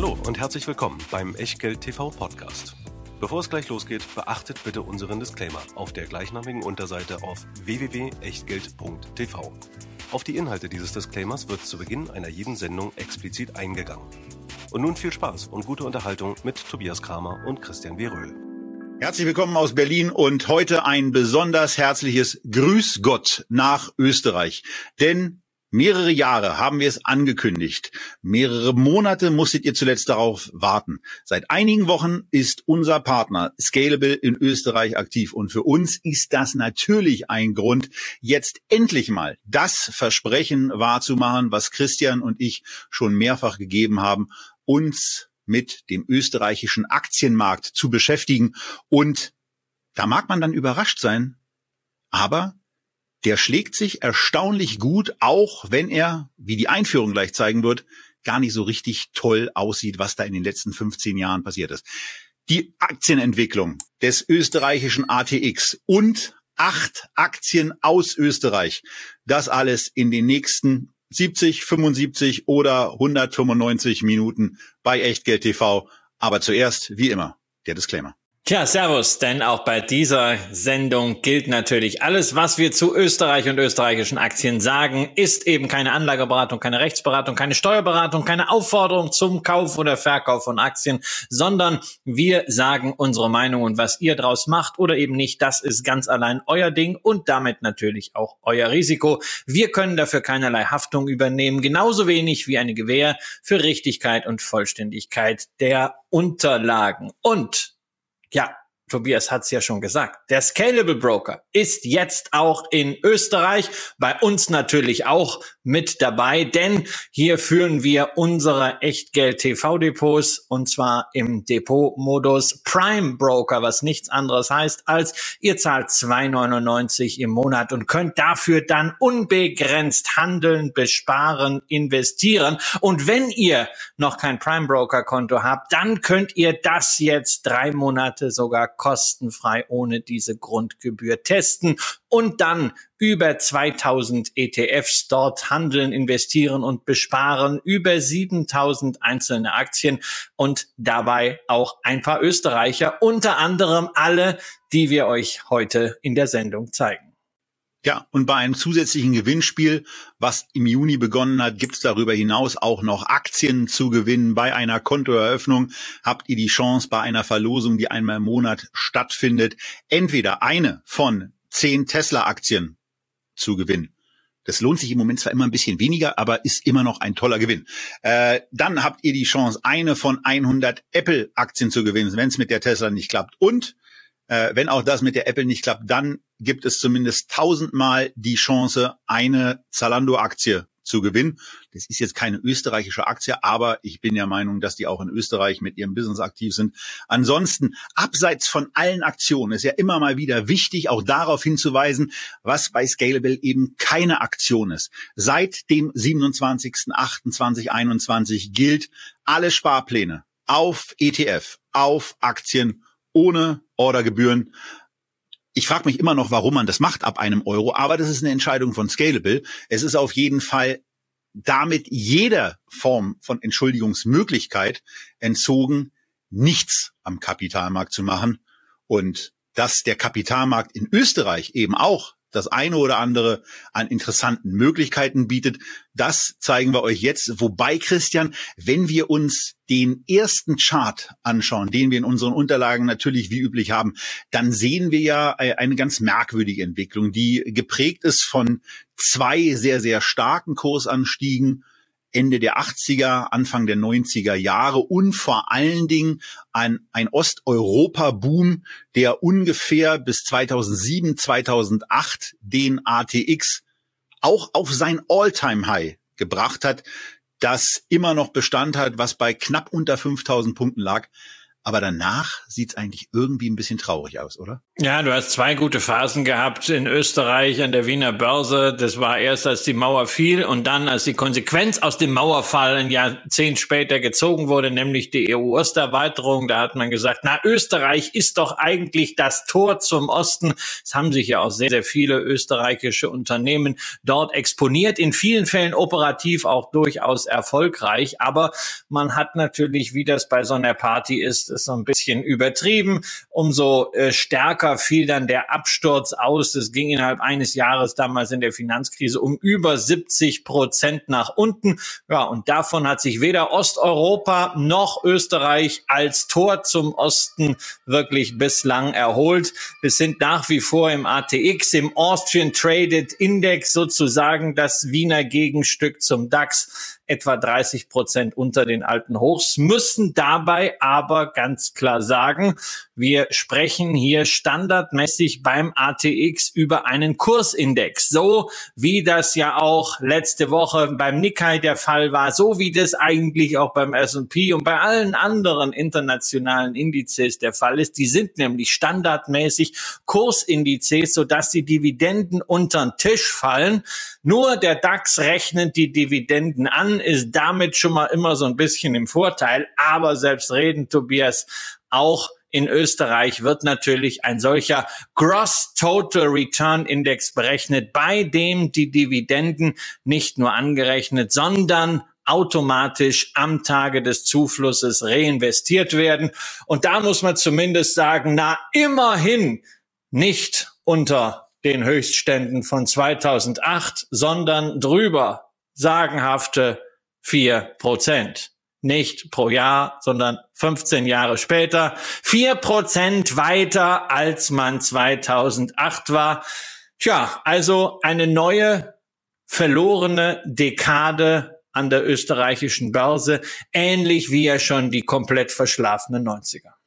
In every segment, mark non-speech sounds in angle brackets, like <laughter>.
Hallo und herzlich willkommen beim Echtgeld TV Podcast. Bevor es gleich losgeht, beachtet bitte unseren Disclaimer auf der gleichnamigen Unterseite auf www.echtgeld.tv. Auf die Inhalte dieses Disclaimers wird zu Beginn einer jeden Sendung explizit eingegangen. Und nun viel Spaß und gute Unterhaltung mit Tobias Kramer und Christian W. Röhl. Herzlich willkommen aus Berlin und heute ein besonders herzliches Grüß Gott nach Österreich. Denn Mehrere Jahre haben wir es angekündigt. Mehrere Monate musstet ihr zuletzt darauf warten. Seit einigen Wochen ist unser Partner Scalable in Österreich aktiv. Und für uns ist das natürlich ein Grund, jetzt endlich mal das Versprechen wahrzumachen, was Christian und ich schon mehrfach gegeben haben, uns mit dem österreichischen Aktienmarkt zu beschäftigen. Und da mag man dann überrascht sein, aber der schlägt sich erstaunlich gut, auch wenn er, wie die Einführung gleich zeigen wird, gar nicht so richtig toll aussieht, was da in den letzten 15 Jahren passiert ist. Die Aktienentwicklung des österreichischen ATX und acht Aktien aus Österreich. Das alles in den nächsten 70, 75 oder 195 Minuten bei Echtgeld TV. Aber zuerst, wie immer, der Disclaimer. Tja, Servus, denn auch bei dieser Sendung gilt natürlich, alles, was wir zu Österreich und österreichischen Aktien sagen, ist eben keine Anlageberatung, keine Rechtsberatung, keine Steuerberatung, keine Aufforderung zum Kauf oder Verkauf von Aktien, sondern wir sagen unsere Meinung und was ihr draus macht oder eben nicht, das ist ganz allein euer Ding und damit natürlich auch euer Risiko. Wir können dafür keinerlei Haftung übernehmen, genauso wenig wie eine Gewähr für Richtigkeit und Vollständigkeit der Unterlagen. Und ja, Tobias hat es ja schon gesagt. Der Scalable Broker ist jetzt auch in Österreich, bei uns natürlich auch mit dabei, denn hier führen wir unsere Echtgeld-TV-Depots und zwar im Depot-Modus Prime Broker, was nichts anderes heißt als ihr zahlt 2,99 im Monat und könnt dafür dann unbegrenzt handeln, besparen, investieren. Und wenn ihr noch kein Prime Broker Konto habt, dann könnt ihr das jetzt drei Monate sogar kostenfrei ohne diese Grundgebühr testen und dann über 2000 ETFs dort handeln, investieren und besparen, über 7000 einzelne Aktien und dabei auch ein paar Österreicher, unter anderem alle, die wir euch heute in der Sendung zeigen. Ja, und bei einem zusätzlichen Gewinnspiel, was im Juni begonnen hat, gibt's darüber hinaus auch noch Aktien zu gewinnen. Bei einer Kontoeröffnung habt ihr die Chance bei einer Verlosung, die einmal im Monat stattfindet, entweder eine von zehn Tesla-Aktien zu gewinnen. Das lohnt sich im Moment zwar immer ein bisschen weniger, aber ist immer noch ein toller Gewinn. Äh, dann habt ihr die Chance, eine von 100 Apple-Aktien zu gewinnen, wenn es mit der Tesla nicht klappt. Und äh, wenn auch das mit der Apple nicht klappt, dann gibt es zumindest tausendmal die Chance, eine Zalando-Aktie zu gewinnen. Das ist jetzt keine österreichische Aktie, aber ich bin der Meinung, dass die auch in Österreich mit ihrem Business aktiv sind. Ansonsten, abseits von allen Aktionen, ist ja immer mal wieder wichtig, auch darauf hinzuweisen, was bei Scalable eben keine Aktion ist. Seit dem 27.08.2021 gilt alle Sparpläne auf ETF, auf Aktien ohne Ordergebühren. Ich frage mich immer noch, warum man das macht ab einem Euro, aber das ist eine Entscheidung von Scalable. Es ist auf jeden Fall damit jeder Form von Entschuldigungsmöglichkeit entzogen, nichts am Kapitalmarkt zu machen. Und dass der Kapitalmarkt in Österreich eben auch das eine oder andere an interessanten Möglichkeiten bietet. Das zeigen wir euch jetzt. Wobei, Christian, wenn wir uns den ersten Chart anschauen, den wir in unseren Unterlagen natürlich wie üblich haben, dann sehen wir ja eine ganz merkwürdige Entwicklung, die geprägt ist von zwei sehr, sehr starken Kursanstiegen Ende der 80er, Anfang der 90er Jahre und vor allen Dingen ein, ein Osteuropa-Boom, der ungefähr bis 2007, 2008 den ATX auch auf sein All-Time-High gebracht hat, das immer noch Bestand hat, was bei knapp unter 5000 Punkten lag. Aber danach sieht es eigentlich irgendwie ein bisschen traurig aus, oder? Ja, du hast zwei gute Phasen gehabt in Österreich an der Wiener Börse. Das war erst, als die Mauer fiel und dann, als die Konsequenz aus dem Mauerfall ein Jahrzehnt später gezogen wurde, nämlich die EU-Osterweiterung. Da hat man gesagt, na, Österreich ist doch eigentlich das Tor zum Osten. Es haben sich ja auch sehr, sehr viele österreichische Unternehmen dort exponiert, in vielen Fällen operativ auch durchaus erfolgreich. Aber man hat natürlich, wie das bei so einer Party ist, ist so ein bisschen übertrieben. Umso äh, stärker fiel dann der Absturz aus. Es ging innerhalb eines Jahres damals in der Finanzkrise um über 70 Prozent nach unten. Ja, und davon hat sich weder Osteuropa noch Österreich als Tor zum Osten wirklich bislang erholt. Wir sind nach wie vor im ATX, im Austrian Traded Index sozusagen das Wiener Gegenstück zum DAX etwa 30 Prozent unter den alten Hochs, müssen dabei aber ganz klar sagen, wir sprechen hier standardmäßig beim ATX über einen Kursindex, so wie das ja auch letzte Woche beim Nikkei der Fall war, so wie das eigentlich auch beim S&P und bei allen anderen internationalen Indizes der Fall ist. Die sind nämlich standardmäßig Kursindizes, sodass die Dividenden unter den Tisch fallen. Nur der DAX rechnet die Dividenden an, ist damit schon mal immer so ein bisschen im Vorteil. Aber selbst reden, Tobias, auch in Österreich wird natürlich ein solcher Gross Total Return Index berechnet, bei dem die Dividenden nicht nur angerechnet, sondern automatisch am Tage des Zuflusses reinvestiert werden. Und da muss man zumindest sagen, na, immerhin nicht unter den Höchstständen von 2008, sondern drüber sagenhafte vier Prozent nicht pro Jahr, sondern 15 Jahre später, vier Prozent weiter, als man 2008 war. Tja, also eine neue verlorene Dekade an der österreichischen Börse, ähnlich wie ja schon die komplett verschlafenen 90er.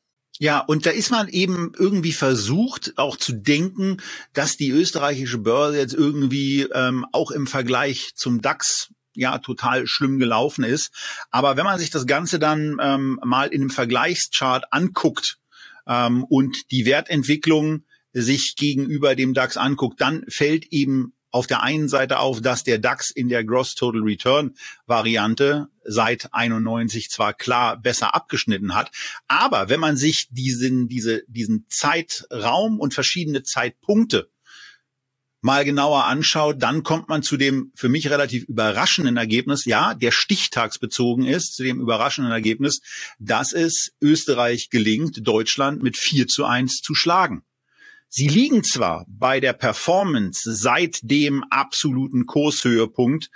Ja, und da ist man eben irgendwie versucht, auch zu denken, dass die österreichische Börse jetzt irgendwie ähm, auch im Vergleich zum DAX ja total schlimm gelaufen ist. Aber wenn man sich das Ganze dann ähm, mal in einem Vergleichschart anguckt ähm, und die Wertentwicklung sich gegenüber dem DAX anguckt, dann fällt eben auf der einen Seite auf, dass der DAX in der Gross Total Return Variante seit 91 zwar klar besser abgeschnitten hat, aber wenn man sich diesen, diese, diesen Zeitraum und verschiedene Zeitpunkte mal genauer anschaut, dann kommt man zu dem für mich relativ überraschenden Ergebnis, ja, der stichtagsbezogen ist, zu dem überraschenden Ergebnis, dass es Österreich gelingt, Deutschland mit 4 zu 1 zu schlagen. Sie liegen zwar bei der Performance seit dem absoluten Kurshöhepunkt,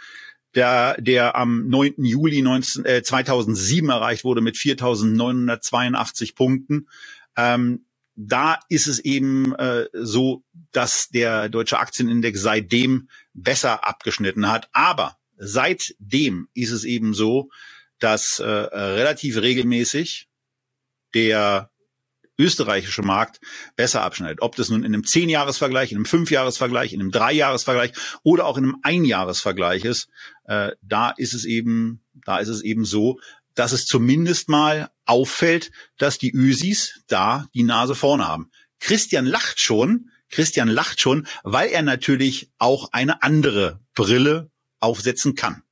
der, der am 9. Juli 19, äh, 2007 erreicht wurde mit 4.982 Punkten, ähm, da ist es eben äh, so, dass der deutsche Aktienindex seitdem besser abgeschnitten hat. Aber seitdem ist es eben so, dass äh, relativ regelmäßig der österreichische Markt besser abschneidet. Ob das nun in einem Zehn-Jahres-Vergleich, in einem Fünf-Jahres-Vergleich, in einem Drei-Jahres-Vergleich oder auch in einem Ein-Jahres-Vergleich ist, äh, da ist es eben, da ist es eben so, dass es zumindest mal auffällt, dass die Ösis da die Nase vorne haben. Christian lacht schon, Christian lacht schon, weil er natürlich auch eine andere Brille aufsetzen kann.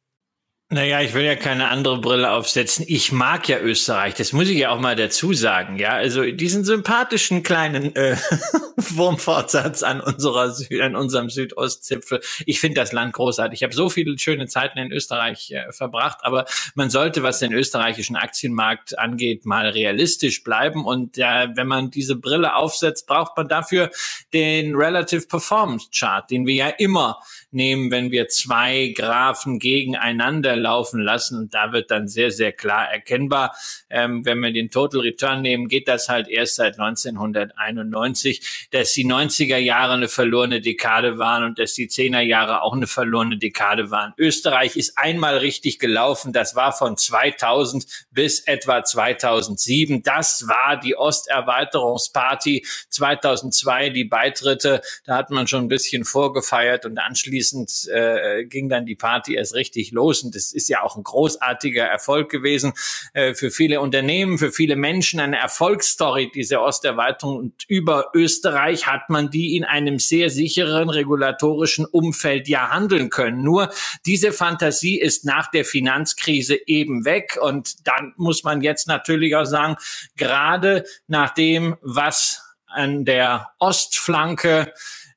Naja, ich will ja keine andere Brille aufsetzen. Ich mag ja Österreich, das muss ich ja auch mal dazu sagen. Ja, also diesen sympathischen kleinen äh, <laughs> Wurmfortsatz an unserer Süd, an unserem Südostzipfel. Ich finde das Land großartig. Ich habe so viele schöne Zeiten in Österreich äh, verbracht, aber man sollte, was den österreichischen Aktienmarkt angeht, mal realistisch bleiben. Und äh, wenn man diese Brille aufsetzt, braucht man dafür den Relative Performance Chart, den wir ja immer nehmen, wenn wir zwei Graphen gegeneinander laufen lassen. Und da wird dann sehr, sehr klar erkennbar, ähm, wenn wir den Total Return nehmen, geht das halt erst seit 1991, dass die 90er Jahre eine verlorene Dekade waren und dass die 10er Jahre auch eine verlorene Dekade waren. Österreich ist einmal richtig gelaufen. Das war von 2000 bis etwa 2007. Das war die Osterweiterungsparty 2002, die Beitritte. Da hat man schon ein bisschen vorgefeiert und anschließend äh, ging dann die Party erst richtig los. Und das Ist ja auch ein großartiger Erfolg gewesen äh, für viele Unternehmen, für viele Menschen, eine Erfolgsstory, diese Osterweiterung. Und über Österreich hat man die in einem sehr sicheren regulatorischen Umfeld ja handeln können. Nur diese Fantasie ist nach der Finanzkrise eben weg. Und dann muss man jetzt natürlich auch sagen, gerade nach dem, was an der Ostflanke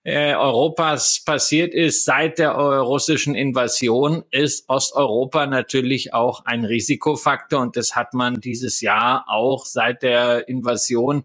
äh, Europas passiert ist seit der russischen Invasion, ist Osteuropa natürlich auch ein Risikofaktor. Und das hat man dieses Jahr auch seit der Invasion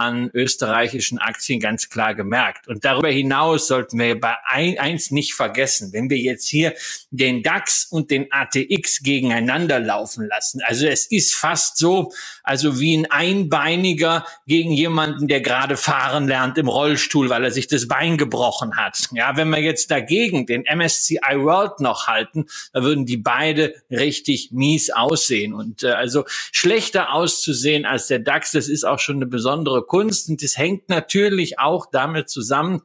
an österreichischen Aktien ganz klar gemerkt. Und darüber hinaus sollten wir bei ein, eins nicht vergessen, wenn wir jetzt hier den DAX und den ATX gegeneinander laufen lassen. Also es ist fast so, also wie ein Einbeiniger gegen jemanden, der gerade fahren lernt im Rollstuhl, weil er sich das Bein gebrochen hat. Ja, wenn wir jetzt dagegen den MSCI World noch halten, da würden die beide richtig mies aussehen. Und äh, also schlechter auszusehen als der DAX, das ist auch schon eine besondere Kunst und das hängt natürlich auch damit zusammen,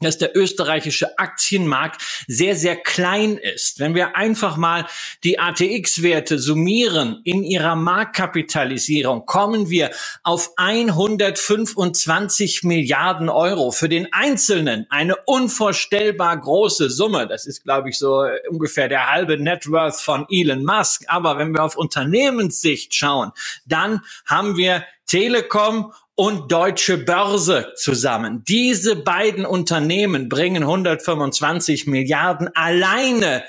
dass der österreichische Aktienmarkt sehr, sehr klein ist. Wenn wir einfach mal die ATX-Werte summieren in ihrer Marktkapitalisierung, kommen wir auf 125 Milliarden Euro. Für den Einzelnen eine unvorstellbar große Summe. Das ist, glaube ich, so ungefähr der halbe Net Worth von Elon Musk. Aber wenn wir auf Unternehmenssicht schauen, dann haben wir Telekom und Deutsche Börse zusammen. Diese beiden Unternehmen bringen 125 Milliarden alleine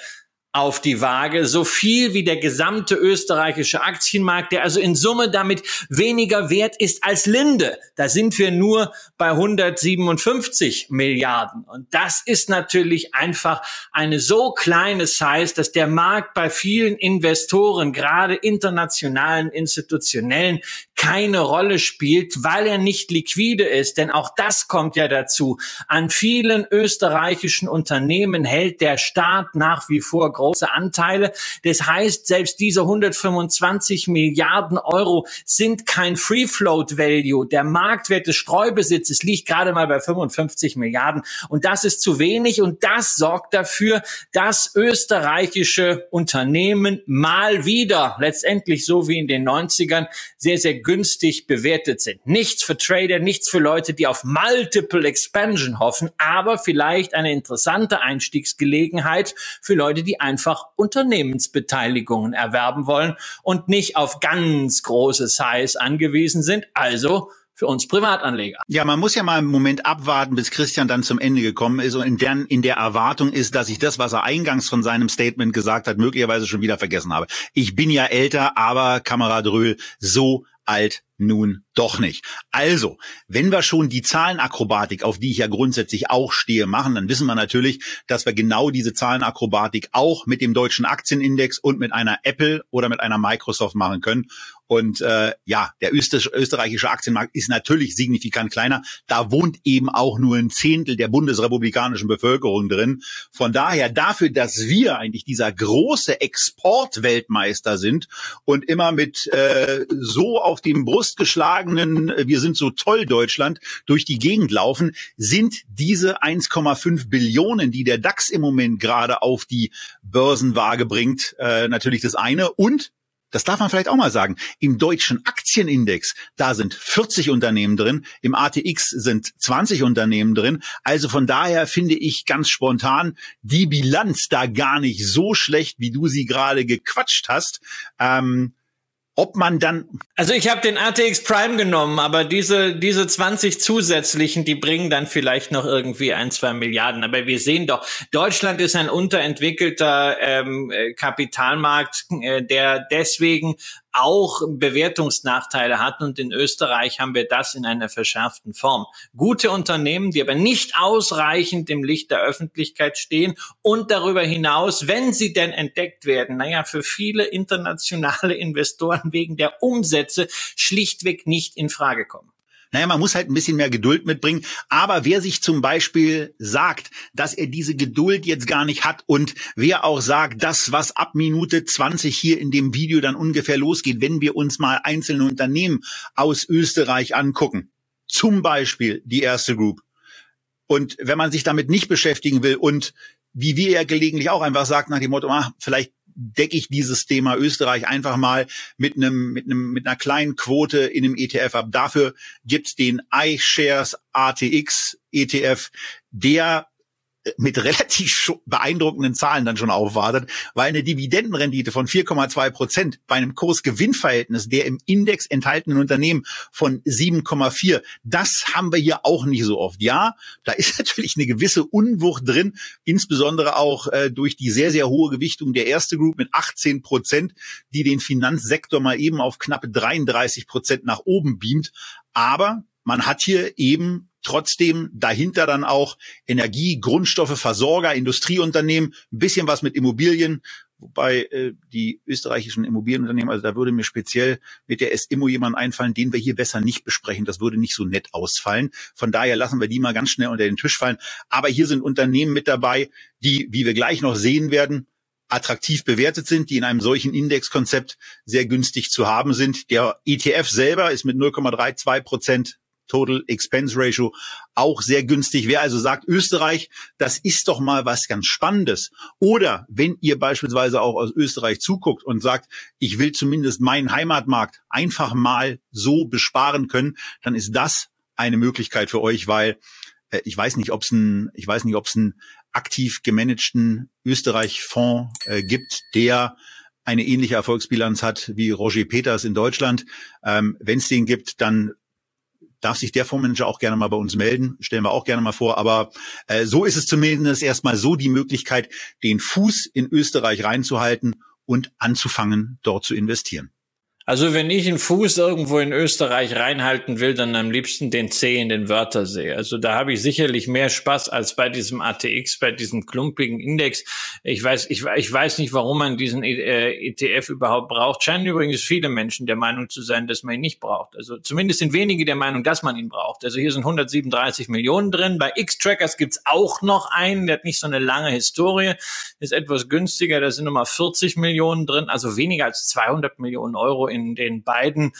auf die Waage, so viel wie der gesamte österreichische Aktienmarkt, der also in Summe damit weniger wert ist als Linde. Da sind wir nur bei 157 Milliarden. Und das ist natürlich einfach eine so kleine Size, dass der Markt bei vielen Investoren, gerade internationalen, institutionellen, keine Rolle spielt, weil er nicht liquide ist. Denn auch das kommt ja dazu. An vielen österreichischen Unternehmen hält der Staat nach wie vor große Anteile. Das heißt, selbst diese 125 Milliarden Euro sind kein Free Float Value. Der Marktwert des Streubesitzes liegt gerade mal bei 55 Milliarden. Und das ist zu wenig. Und das sorgt dafür, dass österreichische Unternehmen mal wieder, letztendlich so wie in den 90ern, sehr, sehr günstig bewertet sind. Nichts für Trader, nichts für Leute, die auf Multiple Expansion hoffen, aber vielleicht eine interessante Einstiegsgelegenheit für Leute, die einfach Unternehmensbeteiligungen erwerben wollen und nicht auf ganz große Size angewiesen sind. Also für uns Privatanleger. Ja, man muss ja mal einen Moment abwarten, bis Christian dann zum Ende gekommen ist und in der, in der Erwartung ist, dass ich das, was er eingangs von seinem Statement gesagt hat, möglicherweise schon wieder vergessen habe. Ich bin ja älter, aber Kamerad Röhl, so alt nun doch nicht. Also, wenn wir schon die Zahlenakrobatik, auf die ich ja grundsätzlich auch stehe, machen, dann wissen wir natürlich, dass wir genau diese Zahlenakrobatik auch mit dem deutschen Aktienindex und mit einer Apple oder mit einer Microsoft machen können. Und äh, ja, der österreichische Aktienmarkt ist natürlich signifikant kleiner. Da wohnt eben auch nur ein Zehntel der bundesrepublikanischen Bevölkerung drin. Von daher dafür, dass wir eigentlich dieser große Exportweltmeister sind und immer mit äh, so auf dem brustgeschlagenen, äh, wir sind so toll Deutschland, durch die Gegend laufen, sind diese 1,5 Billionen, die der DAX im Moment gerade auf die Börsenwaage bringt, äh, natürlich das eine. Und das darf man vielleicht auch mal sagen. Im deutschen Aktienindex, da sind 40 Unternehmen drin, im ATX sind 20 Unternehmen drin. Also von daher finde ich ganz spontan die Bilanz da gar nicht so schlecht, wie du sie gerade gequatscht hast. Ähm, ob man dann. Also ich habe den ATX Prime genommen, aber diese, diese 20 zusätzlichen, die bringen dann vielleicht noch irgendwie ein, zwei Milliarden. Aber wir sehen doch, Deutschland ist ein unterentwickelter ähm, äh, Kapitalmarkt, äh, der deswegen auch Bewertungsnachteile hatten. Und in Österreich haben wir das in einer verschärften Form. Gute Unternehmen, die aber nicht ausreichend im Licht der Öffentlichkeit stehen und darüber hinaus, wenn sie denn entdeckt werden, naja, für viele internationale <laughs> Investoren wegen der Umsätze schlichtweg nicht in Frage kommen. Naja, man muss halt ein bisschen mehr Geduld mitbringen. Aber wer sich zum Beispiel sagt, dass er diese Geduld jetzt gar nicht hat und wer auch sagt, das, was ab Minute 20 hier in dem Video dann ungefähr losgeht, wenn wir uns mal einzelne Unternehmen aus Österreich angucken, zum Beispiel die erste Group. Und wenn man sich damit nicht beschäftigen will und wie wir ja gelegentlich auch einfach sagt nach dem Motto, ah, vielleicht decke ich dieses Thema Österreich einfach mal mit einem, mit einem, mit einer kleinen Quote in einem ETF ab. Dafür gibt's den iShares ATX ETF, der mit relativ beeindruckenden Zahlen dann schon aufwartet, weil eine Dividendenrendite von 4,2 Prozent bei einem Kurs-Gewinn-Verhältnis der im Index enthaltenen Unternehmen von 7,4, das haben wir hier auch nicht so oft. Ja, da ist <laughs> natürlich eine gewisse Unwucht drin, insbesondere auch äh, durch die sehr, sehr hohe Gewichtung der erste Group mit 18 Prozent, die den Finanzsektor mal eben auf knappe 33 Prozent nach oben beamt. Aber man hat hier eben trotzdem dahinter dann auch Energie, Grundstoffe, Versorger, Industrieunternehmen, ein bisschen was mit Immobilien, wobei äh, die österreichischen Immobilienunternehmen, also da würde mir speziell mit der S-Immo jemand einfallen, den wir hier besser nicht besprechen. Das würde nicht so nett ausfallen. Von daher lassen wir die mal ganz schnell unter den Tisch fallen. Aber hier sind Unternehmen mit dabei, die, wie wir gleich noch sehen werden, attraktiv bewertet sind, die in einem solchen Indexkonzept sehr günstig zu haben sind. Der ETF selber ist mit 0,32 Prozent Total Expense Ratio auch sehr günstig. Wer also sagt, Österreich, das ist doch mal was ganz Spannendes. Oder wenn ihr beispielsweise auch aus Österreich zuguckt und sagt, ich will zumindest meinen Heimatmarkt einfach mal so besparen können, dann ist das eine Möglichkeit für euch, weil äh, ich weiß nicht, ob es ein, ich weiß nicht, ob es einen aktiv gemanagten Österreich-Fonds äh, gibt, der eine ähnliche Erfolgsbilanz hat wie Roger Peters in Deutschland. Ähm, Wenn es den gibt, dann darf sich der Fondsmanager auch gerne mal bei uns melden, stellen wir auch gerne mal vor. Aber äh, so ist es zumindest erstmal so die Möglichkeit, den Fuß in Österreich reinzuhalten und anzufangen, dort zu investieren. Also wenn ich einen Fuß irgendwo in Österreich reinhalten will, dann am liebsten den C in den Wörthersee. Also da habe ich sicherlich mehr Spaß als bei diesem ATX, bei diesem klumpigen Index. Ich weiß, ich, ich weiß nicht, warum man diesen äh, ETF überhaupt braucht. Scheinen übrigens viele Menschen der Meinung zu sein, dass man ihn nicht braucht. Also zumindest sind wenige der Meinung, dass man ihn braucht. Also hier sind 137 Millionen drin. Bei X-Trackers gibt's auch noch einen, der hat nicht so eine lange Historie, ist etwas günstiger. Da sind nochmal 40 Millionen drin, also weniger als 200 Millionen Euro in den beiden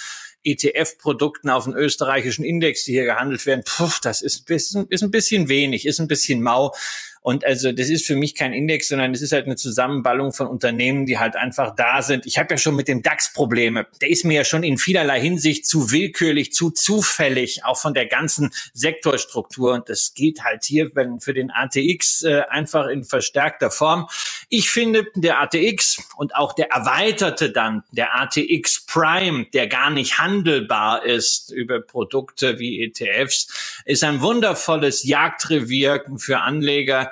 ETF-Produkten auf dem österreichischen Index, die hier gehandelt werden, puh, das ist, ist, ist ein bisschen wenig, ist ein bisschen mau. Und also das ist für mich kein Index, sondern es ist halt eine Zusammenballung von Unternehmen, die halt einfach da sind. Ich habe ja schon mit dem DAX Probleme. Der ist mir ja schon in vielerlei Hinsicht zu willkürlich, zu zufällig, auch von der ganzen Sektorstruktur. Und das gilt halt hier wenn für den ATX äh, einfach in verstärkter Form. Ich finde, der ATX und auch der erweiterte dann, der ATX Prime, der gar nicht handelbar ist über Produkte wie ETFs, ist ein wundervolles Jagdrevier für Anleger,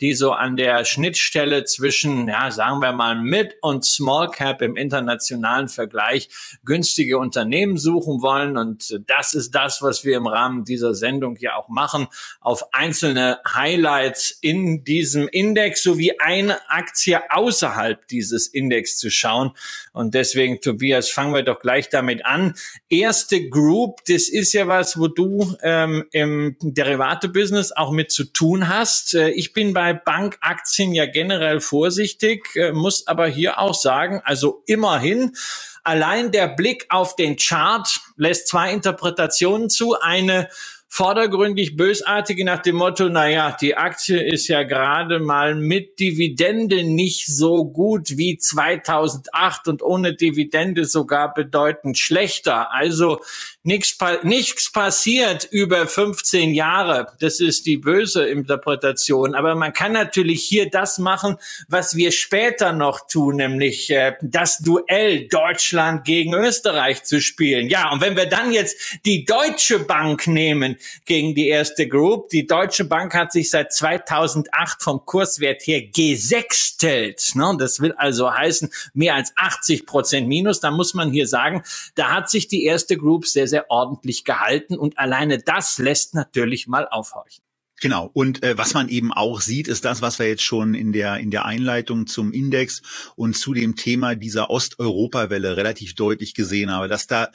die so an der Schnittstelle zwischen, ja, sagen wir mal, Mid- und Small Cap im internationalen Vergleich günstige Unternehmen suchen wollen. Und das ist das, was wir im Rahmen dieser Sendung hier auch machen, auf einzelne Highlights in diesem Index sowie eine Aktie außerhalb dieses Index zu schauen. Und deswegen, Tobias, fangen wir doch gleich damit an. Erste Group, das ist ja was, wo du ähm, im Derivate-Business auch mit zu tun hast. Äh, ich bin bin bei Bankaktien ja generell vorsichtig, äh, muss aber hier auch sagen, also immerhin, allein der Blick auf den Chart lässt zwei Interpretationen zu. Eine vordergründig bösartige nach dem Motto, naja, die Aktie ist ja gerade mal mit Dividende nicht so gut wie 2008 und ohne Dividende sogar bedeutend schlechter. Also nichts nichts passiert über 15 Jahre. Das ist die böse Interpretation. Aber man kann natürlich hier das machen, was wir später noch tun, nämlich äh, das Duell Deutschland gegen Österreich zu spielen. Ja, und wenn wir dann jetzt die Deutsche Bank nehmen, gegen die erste Group. Die Deutsche Bank hat sich seit 2008 vom Kurswert her gesextelt. Ne? Das will also heißen mehr als 80 Prozent Minus. Da muss man hier sagen, da hat sich die erste Group sehr, sehr ordentlich gehalten und alleine das lässt natürlich mal aufhorchen. Genau. Und äh, was man eben auch sieht, ist das, was wir jetzt schon in der in der Einleitung zum Index und zu dem Thema dieser Osteuropa-Welle relativ deutlich gesehen habe, dass da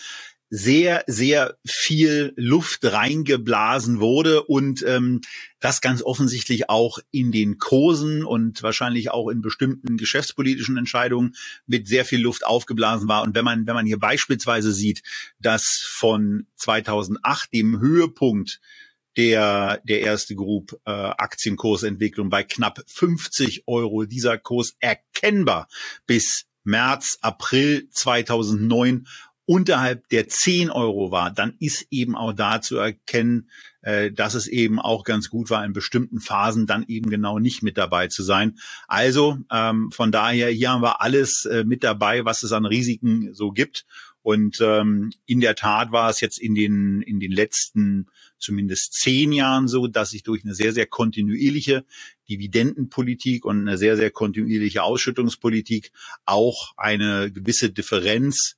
sehr, sehr viel Luft reingeblasen wurde und ähm, das ganz offensichtlich auch in den Kursen und wahrscheinlich auch in bestimmten geschäftspolitischen Entscheidungen mit sehr viel Luft aufgeblasen war. Und wenn man, wenn man hier beispielsweise sieht, dass von 2008 dem Höhepunkt der, der erste Group äh, Aktienkursentwicklung bei knapp 50 Euro. Dieser Kurs erkennbar bis März, April 2009 unterhalb der 10 Euro war, dann ist eben auch da zu erkennen, äh, dass es eben auch ganz gut war, in bestimmten Phasen dann eben genau nicht mit dabei zu sein. Also ähm, von daher, hier haben wir alles äh, mit dabei, was es an Risiken so gibt. Und ähm, in der Tat war es jetzt in den, in den letzten zumindest zehn Jahren so, dass sich durch eine sehr, sehr kontinuierliche Dividendenpolitik und eine sehr, sehr kontinuierliche Ausschüttungspolitik auch eine gewisse Differenz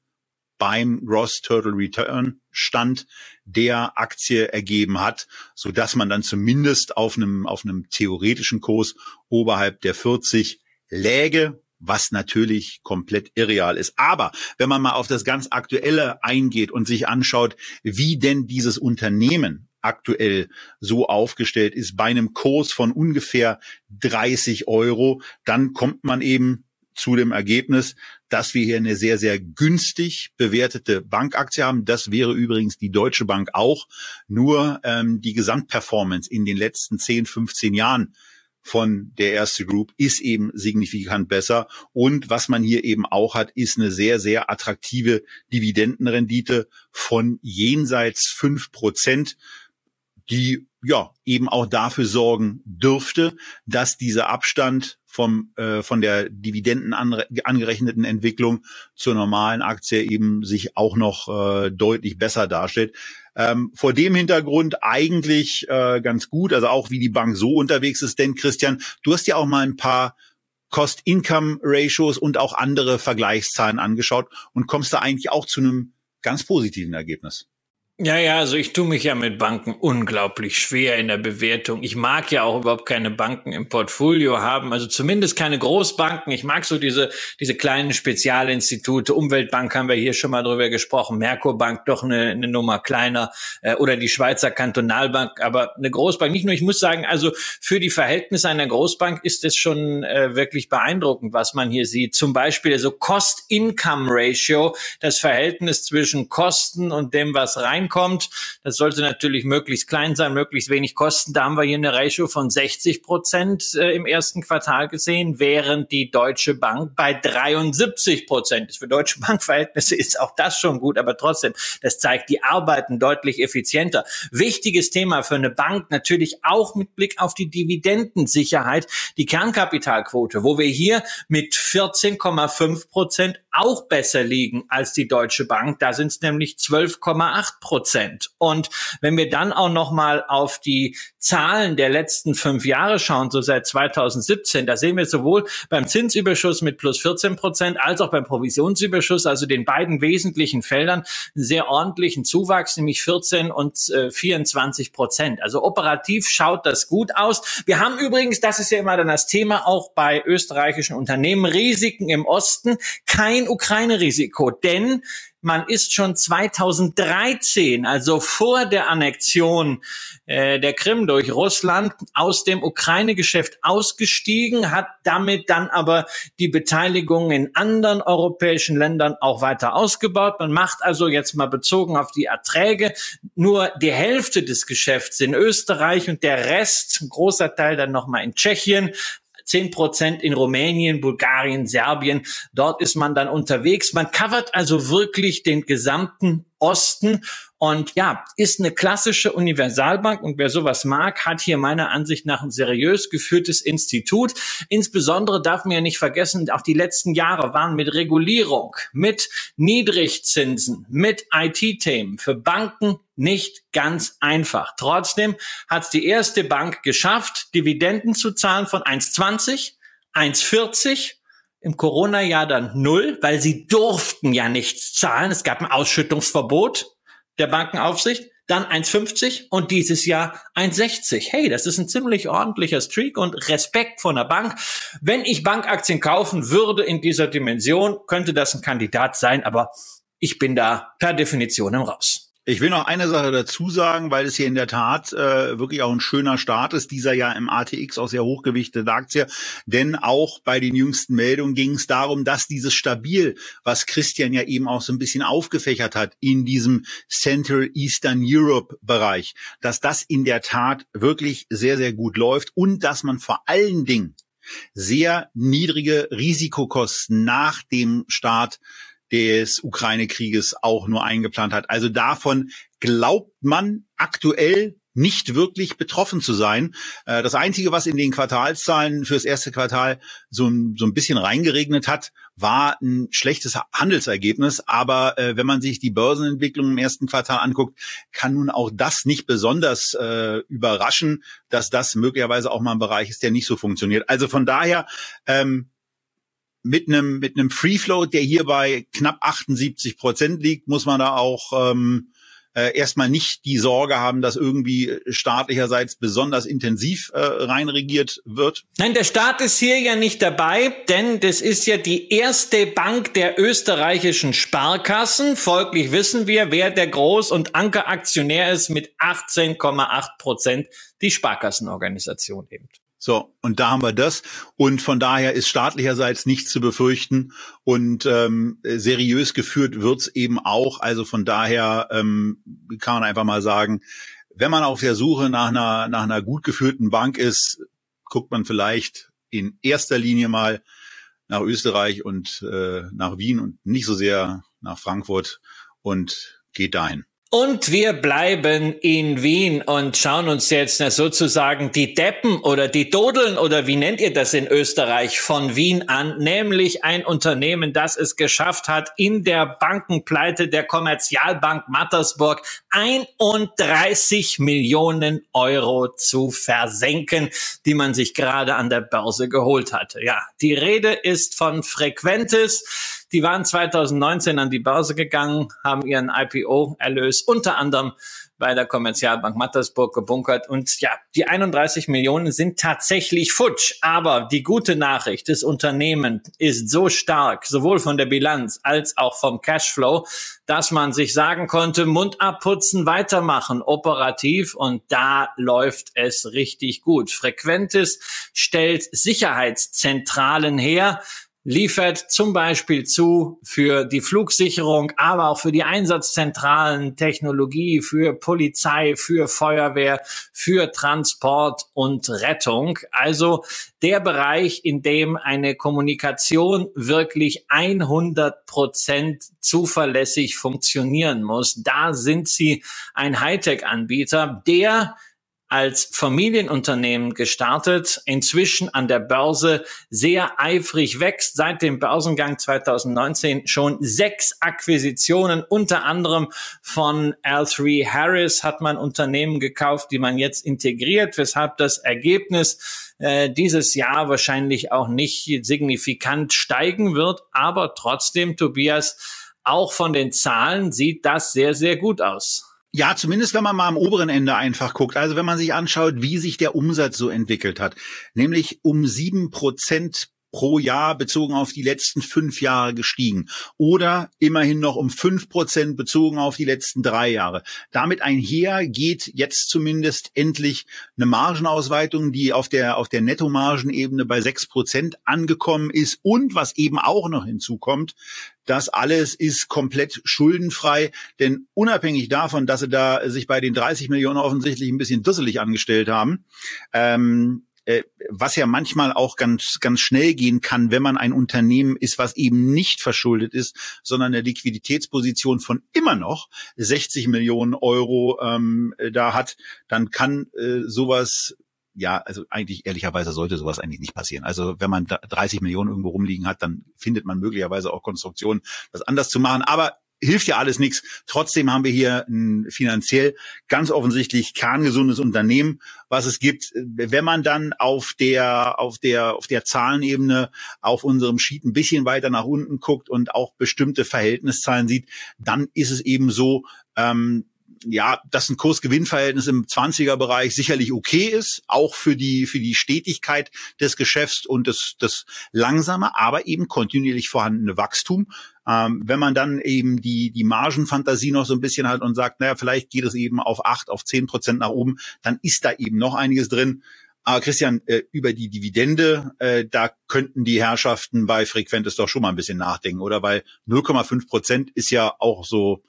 beim Gross Turtle Return Stand der Aktie ergeben hat, so dass man dann zumindest auf einem, auf einem theoretischen Kurs oberhalb der 40 läge, was natürlich komplett irreal ist. Aber wenn man mal auf das ganz Aktuelle eingeht und sich anschaut, wie denn dieses Unternehmen aktuell so aufgestellt ist, bei einem Kurs von ungefähr 30 Euro, dann kommt man eben zu dem Ergebnis, dass wir hier eine sehr, sehr günstig bewertete Bankaktie haben. Das wäre übrigens die Deutsche Bank auch. Nur ähm, die Gesamtperformance in den letzten 10, 15 Jahren von der erste Group ist eben signifikant besser. Und was man hier eben auch hat, ist eine sehr, sehr attraktive Dividendenrendite von jenseits fünf Prozent, die ja eben auch dafür sorgen dürfte, dass dieser Abstand vom, äh, von der Dividenden angerechneten Entwicklung zur normalen Aktie eben sich auch noch äh, deutlich besser darstellt. Ähm, vor dem Hintergrund eigentlich äh, ganz gut, also auch wie die Bank so unterwegs ist. Denn Christian, du hast ja auch mal ein paar Cost-Income-Ratios und auch andere Vergleichszahlen angeschaut und kommst da eigentlich auch zu einem ganz positiven Ergebnis. Ja, ja, also ich tue mich ja mit Banken unglaublich schwer in der Bewertung. Ich mag ja auch überhaupt keine Banken im Portfolio haben, also zumindest keine Großbanken. Ich mag so diese, diese kleinen Spezialinstitute. Umweltbank haben wir hier schon mal drüber gesprochen, Merkurbank doch eine, eine Nummer kleiner äh, oder die Schweizer Kantonalbank, aber eine Großbank nicht nur. Ich muss sagen, also für die Verhältnisse einer Großbank ist es schon äh, wirklich beeindruckend, was man hier sieht. Zum Beispiel also Cost-Income-Ratio, das Verhältnis zwischen Kosten und dem, was rein reinkommt. Das sollte natürlich möglichst klein sein, möglichst wenig kosten. Da haben wir hier eine Ratio von 60 Prozent äh, im ersten Quartal gesehen, während die Deutsche Bank bei 73 Prozent ist. Für Deutsche <laughs> Bankverhältnisse ist auch das schon gut, aber trotzdem, das zeigt, die arbeiten deutlich effizienter. Wichtiges Thema für eine Bank natürlich auch mit Blick auf die Dividendensicherheit, die Kernkapitalquote, wo wir hier mit 14,5 Prozent auch besser liegen als die Deutsche Bank. Da sind es nämlich 12,8 Prozent. Und wenn wir dann auch noch mal auf die Zahlen der letzten fünf Jahre schauen, so seit 2017, da sehen wir sowohl beim Zinsüberschuss mit plus 14 Prozent als auch beim Provisionsüberschuss, also den beiden wesentlichen Feldern, einen sehr ordentlichen Zuwachs, nämlich 14 und äh, 24 Prozent. Also operativ schaut das gut aus. Wir haben übrigens, das ist ja immer dann das Thema, auch bei österreichischen Unternehmen, Risiken im Osten, kein Ukraine-Risiko, denn man ist schon 2013, also vor der Annexion äh, der Krim durch Russland, aus dem Ukraine-Geschäft ausgestiegen, hat damit dann aber die Beteiligung in anderen europäischen Ländern auch weiter ausgebaut. Man macht also jetzt mal bezogen auf die Erträge nur die Hälfte des Geschäfts in Österreich und der Rest, ein großer Teil dann nochmal in Tschechien, 10 Prozent in Rumänien, Bulgarien, Serbien. Dort ist man dann unterwegs. Man covert also wirklich den gesamten Osten und ja, ist eine klassische Universalbank und wer sowas mag, hat hier meiner Ansicht nach ein seriös geführtes Institut. Insbesondere darf man ja nicht vergessen, auch die letzten Jahre waren mit Regulierung, mit Niedrigzinsen, mit IT-Themen für Banken nicht ganz einfach. Trotzdem hat es die erste Bank geschafft, Dividenden zu zahlen von 1,20, 1,40 im Corona-Jahr dann null, weil sie durften ja nichts zahlen. Es gab ein Ausschüttungsverbot der Bankenaufsicht, dann 1,50 und dieses Jahr 1,60. Hey, das ist ein ziemlich ordentlicher Streak und Respekt von der Bank. Wenn ich Bankaktien kaufen würde in dieser Dimension, könnte das ein Kandidat sein, aber ich bin da per Definition im Raus. Ich will noch eine Sache dazu sagen, weil es hier in der Tat äh, wirklich auch ein schöner Start ist, dieser ja im ATX auch sehr hochgewichtete Aktie. Denn auch bei den jüngsten Meldungen ging es darum, dass dieses Stabil, was Christian ja eben auch so ein bisschen aufgefächert hat in diesem Central Eastern Europe Bereich, dass das in der Tat wirklich sehr, sehr gut läuft und dass man vor allen Dingen sehr niedrige Risikokosten nach dem Start des Ukraine-Krieges auch nur eingeplant hat. Also davon glaubt man aktuell nicht wirklich betroffen zu sein. Äh, das Einzige, was in den Quartalszahlen fürs erste Quartal so ein, so ein bisschen reingeregnet hat, war ein schlechtes Handelsergebnis. Aber äh, wenn man sich die Börsenentwicklung im ersten Quartal anguckt, kann nun auch das nicht besonders äh, überraschen, dass das möglicherweise auch mal ein Bereich ist, der nicht so funktioniert. Also von daher ähm, mit einem mit einem Free Float, der hier bei knapp 78 Prozent liegt, muss man da auch ähm, äh, erstmal nicht die Sorge haben, dass irgendwie staatlicherseits besonders intensiv äh, reinregiert wird? Nein, der Staat ist hier ja nicht dabei, denn das ist ja die erste Bank der österreichischen Sparkassen. Folglich wissen wir, wer der Groß- und Ankeraktionär ist mit 18,8 Prozent, die Sparkassenorganisation eben. So, und da haben wir das. Und von daher ist staatlicherseits nichts zu befürchten. Und ähm, seriös geführt wird's eben auch. Also von daher ähm, kann man einfach mal sagen, wenn man auf der Suche nach einer, nach einer gut geführten Bank ist, guckt man vielleicht in erster Linie mal nach Österreich und äh, nach Wien und nicht so sehr nach Frankfurt und geht dahin. Und wir bleiben in Wien und schauen uns jetzt sozusagen die Deppen oder die Dodeln oder wie nennt ihr das in Österreich von Wien an, nämlich ein Unternehmen, das es geschafft hat, in der Bankenpleite der Kommerzialbank Mattersburg 31 Millionen Euro zu versenken, die man sich gerade an der Börse geholt hatte. Ja, die Rede ist von Frequentis. Die waren 2019 an die Börse gegangen, haben ihren IPO-Erlös unter anderem bei der Kommerzialbank Mattersburg gebunkert. Und ja, die 31 Millionen sind tatsächlich futsch. Aber die gute Nachricht, das Unternehmen ist so stark, sowohl von der Bilanz als auch vom Cashflow, dass man sich sagen konnte, Mund abputzen, weitermachen, operativ. Und da läuft es richtig gut. Frequentis stellt Sicherheitszentralen her liefert zum Beispiel zu für die Flugsicherung, aber auch für die einsatzzentralen Technologie, für Polizei, für Feuerwehr, für Transport und Rettung. Also der Bereich, in dem eine Kommunikation wirklich 100 Prozent zuverlässig funktionieren muss. Da sind sie ein Hightech-Anbieter, der als Familienunternehmen gestartet, inzwischen an der Börse sehr eifrig wächst, seit dem Börsengang 2019 schon sechs Akquisitionen, unter anderem von L3 Harris hat man Unternehmen gekauft, die man jetzt integriert, weshalb das Ergebnis äh, dieses Jahr wahrscheinlich auch nicht signifikant steigen wird, aber trotzdem, Tobias, auch von den Zahlen sieht das sehr, sehr gut aus. Ja, zumindest wenn man mal am oberen Ende einfach guckt. Also wenn man sich anschaut, wie sich der Umsatz so entwickelt hat. Nämlich um sieben Prozent pro Jahr bezogen auf die letzten fünf Jahre gestiegen oder immerhin noch um fünf Prozent bezogen auf die letzten drei Jahre. Damit einher geht jetzt zumindest endlich eine Margenausweitung, die auf der, auf der Nettomargenebene bei sechs Prozent angekommen ist und was eben auch noch hinzukommt, das alles ist komplett schuldenfrei, denn unabhängig davon, dass sie da sich bei den 30 Millionen offensichtlich ein bisschen dusselig angestellt haben, ähm, äh, was ja manchmal auch ganz, ganz schnell gehen kann, wenn man ein Unternehmen ist, was eben nicht verschuldet ist, sondern eine Liquiditätsposition von immer noch 60 Millionen Euro ähm, da hat, dann kann äh, sowas ja, also eigentlich ehrlicherweise sollte sowas eigentlich nicht passieren. Also wenn man 30 Millionen irgendwo rumliegen hat, dann findet man möglicherweise auch Konstruktionen, das anders zu machen. Aber hilft ja alles nichts. Trotzdem haben wir hier ein finanziell ganz offensichtlich kerngesundes Unternehmen, was es gibt. Wenn man dann auf der, auf der, auf der Zahlenebene auf unserem Sheet ein bisschen weiter nach unten guckt und auch bestimmte Verhältniszahlen sieht, dann ist es eben so, ähm, ja, dass ein Kursgewinnverhältnis im 20er Bereich sicherlich okay ist, auch für die, für die Stetigkeit des Geschäfts und das, das langsame, aber eben kontinuierlich vorhandene Wachstum Ähm, wenn man dann eben die, die Margenfantasie noch so ein bisschen hat und sagt, naja, vielleicht geht es eben auf acht, auf zehn Prozent nach oben, dann ist da eben noch einiges drin. Aber Christian, äh, über die Dividende, äh, da könnten die Herrschaften bei Frequentes doch schon mal ein bisschen nachdenken, oder? Weil 0,5 Prozent ist ja auch so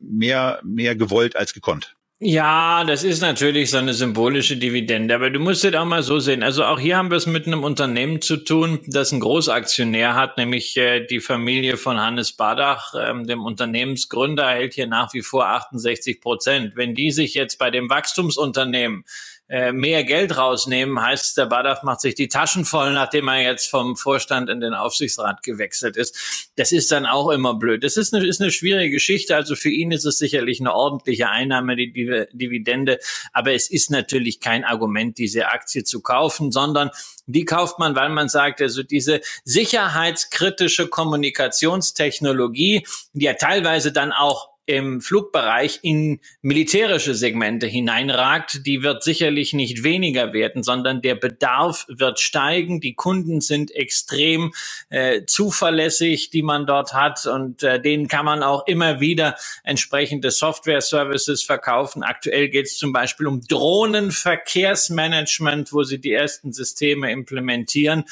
mehr, mehr gewollt als gekonnt. Ja, das ist natürlich so eine symbolische Dividende, aber du musst es auch mal so sehen. Also auch hier haben wir es mit einem Unternehmen zu tun, das einen Großaktionär hat, nämlich äh, die Familie von Hannes Badach, ähm, dem Unternehmensgründer, hält hier nach wie vor 68 Prozent. Wenn die sich jetzt bei dem Wachstumsunternehmen äh, mehr Geld rausnehmen, heißt, der Badaf macht sich die Taschen voll, nachdem er jetzt vom Vorstand in den Aufsichtsrat gewechselt ist. Das ist dann auch immer blöd. Das ist eine, ist eine schwierige Geschichte. Also für ihn ist es sicherlich eine ordentliche Einnahme, die, die Dividende. Aber es ist natürlich kein Argument, diese Aktie zu kaufen, sondern die kauft man, weil man sagt, also diese sicherheitskritische Kommunikationstechnologie, die ja teilweise dann auch im Flugbereich in militärische Segmente hineinragt, die wird sicherlich nicht weniger werden, sondern der Bedarf wird steigen. Die Kunden sind extrem äh, zuverlässig, die man dort hat und äh, denen kann man auch immer wieder entsprechende Software-Services verkaufen. Aktuell geht es zum Beispiel um Drohnenverkehrsmanagement, wo sie die ersten Systeme implementieren.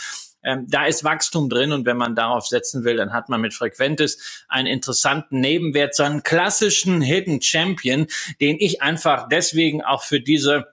Ähm, da ist Wachstum drin und wenn man darauf setzen will, dann hat man mit Frequentis einen interessanten Nebenwert, so einen klassischen Hidden Champion, den ich einfach deswegen auch für diese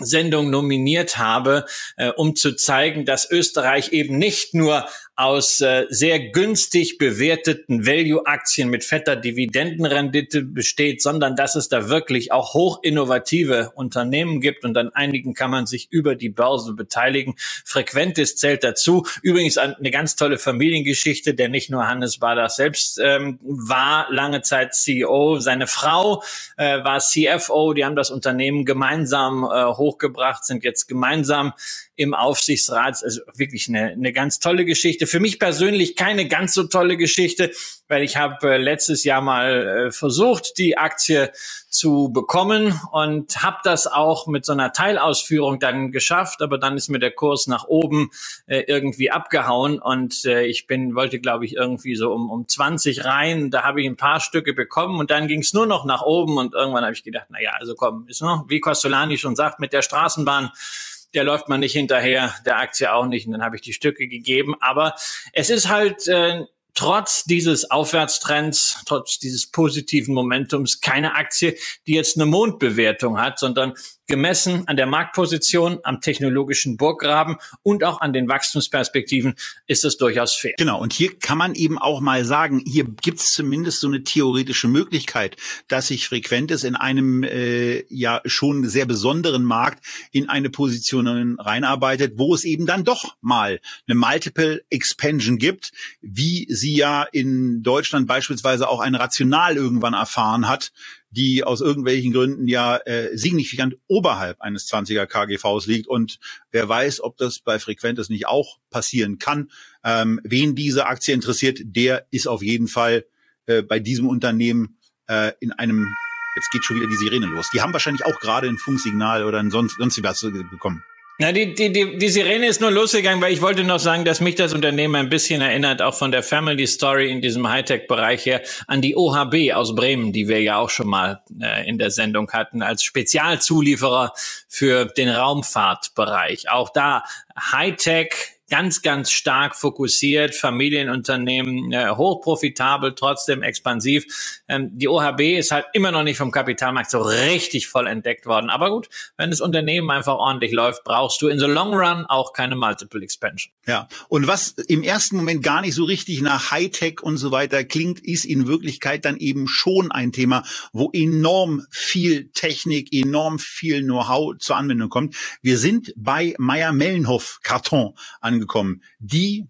Sendung nominiert habe, äh, um zu zeigen, dass Österreich eben nicht nur aus äh, sehr günstig bewerteten Value-Aktien mit fetter Dividendenrendite besteht, sondern dass es da wirklich auch hoch innovative Unternehmen gibt und an einigen kann man sich über die Börse beteiligen. Frequentis zählt dazu. Übrigens eine ganz tolle Familiengeschichte, der nicht nur Hannes Bader selbst ähm, war lange Zeit CEO, seine Frau äh, war CFO, die haben das Unternehmen gemeinsam äh, hochgebracht, sind jetzt gemeinsam im Aufsichtsrat. Also wirklich eine, eine ganz tolle Geschichte. Für mich persönlich keine ganz so tolle Geschichte, weil ich habe äh, letztes Jahr mal äh, versucht, die Aktie zu bekommen und habe das auch mit so einer Teilausführung dann geschafft, aber dann ist mir der Kurs nach oben äh, irgendwie abgehauen und äh, ich bin wollte glaube ich irgendwie so um um 20 rein, da habe ich ein paar Stücke bekommen und dann ging es nur noch nach oben und irgendwann habe ich gedacht, na ja, also komm, ist noch wie Costolani schon sagt mit der Straßenbahn der läuft man nicht hinterher, der Aktie auch nicht. Und dann habe ich die Stücke gegeben. Aber es ist halt äh, trotz dieses Aufwärtstrends, trotz dieses positiven Momentums keine Aktie, die jetzt eine Mondbewertung hat, sondern gemessen an der Marktposition, am technologischen Burggraben und auch an den Wachstumsperspektiven ist es durchaus fair. Genau, und hier kann man eben auch mal sagen, hier gibt es zumindest so eine theoretische Möglichkeit, dass sich Frequentes in einem äh, ja schon sehr besonderen Markt in eine Position reinarbeitet, wo es eben dann doch mal eine Multiple Expansion gibt, wie sie ja in Deutschland beispielsweise auch ein Rational irgendwann erfahren hat, die aus irgendwelchen Gründen ja äh, signifikant oberhalb eines 20er KGVs liegt. Und wer weiß, ob das bei Frequentes nicht auch passieren kann. Ähm, wen diese Aktie interessiert, der ist auf jeden Fall äh, bei diesem Unternehmen äh, in einem, jetzt geht schon wieder die Sirene los. Die haben wahrscheinlich auch gerade ein Funksignal oder ein sonst, sonst was bekommen. Na, die, die, die, die Sirene ist nur losgegangen, weil ich wollte noch sagen, dass mich das Unternehmen ein bisschen erinnert, auch von der Family Story in diesem Hightech-Bereich her, an die OHB aus Bremen, die wir ja auch schon mal äh, in der Sendung hatten, als Spezialzulieferer für den Raumfahrtbereich. Auch da Hightech, ganz, ganz stark fokussiert, Familienunternehmen, äh, hochprofitabel, trotzdem expansiv. Ähm, die OHB ist halt immer noch nicht vom Kapitalmarkt so richtig voll entdeckt worden. Aber gut, wenn das Unternehmen einfach ordentlich läuft, brauchst du in the long run auch keine Multiple Expansion. Ja, und was im ersten Moment gar nicht so richtig nach Hightech und so weiter klingt, ist in Wirklichkeit dann eben schon ein Thema, wo enorm viel Technik, enorm viel Know-how zur Anwendung kommt. Wir sind bei Meyer-Mellenhoff Karton an angekommen, die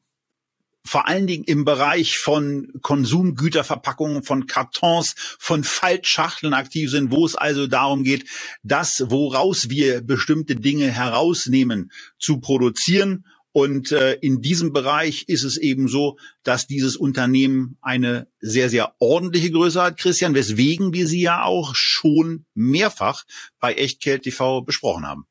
vor allen Dingen im Bereich von Konsumgüterverpackungen, von Kartons, von Faltschachteln aktiv sind, wo es also darum geht, das, woraus wir bestimmte Dinge herausnehmen, zu produzieren. Und äh, in diesem Bereich ist es eben so, dass dieses Unternehmen eine sehr, sehr ordentliche Größe hat, Christian, weswegen wir sie ja auch schon mehrfach bei Echtgeld TV besprochen haben.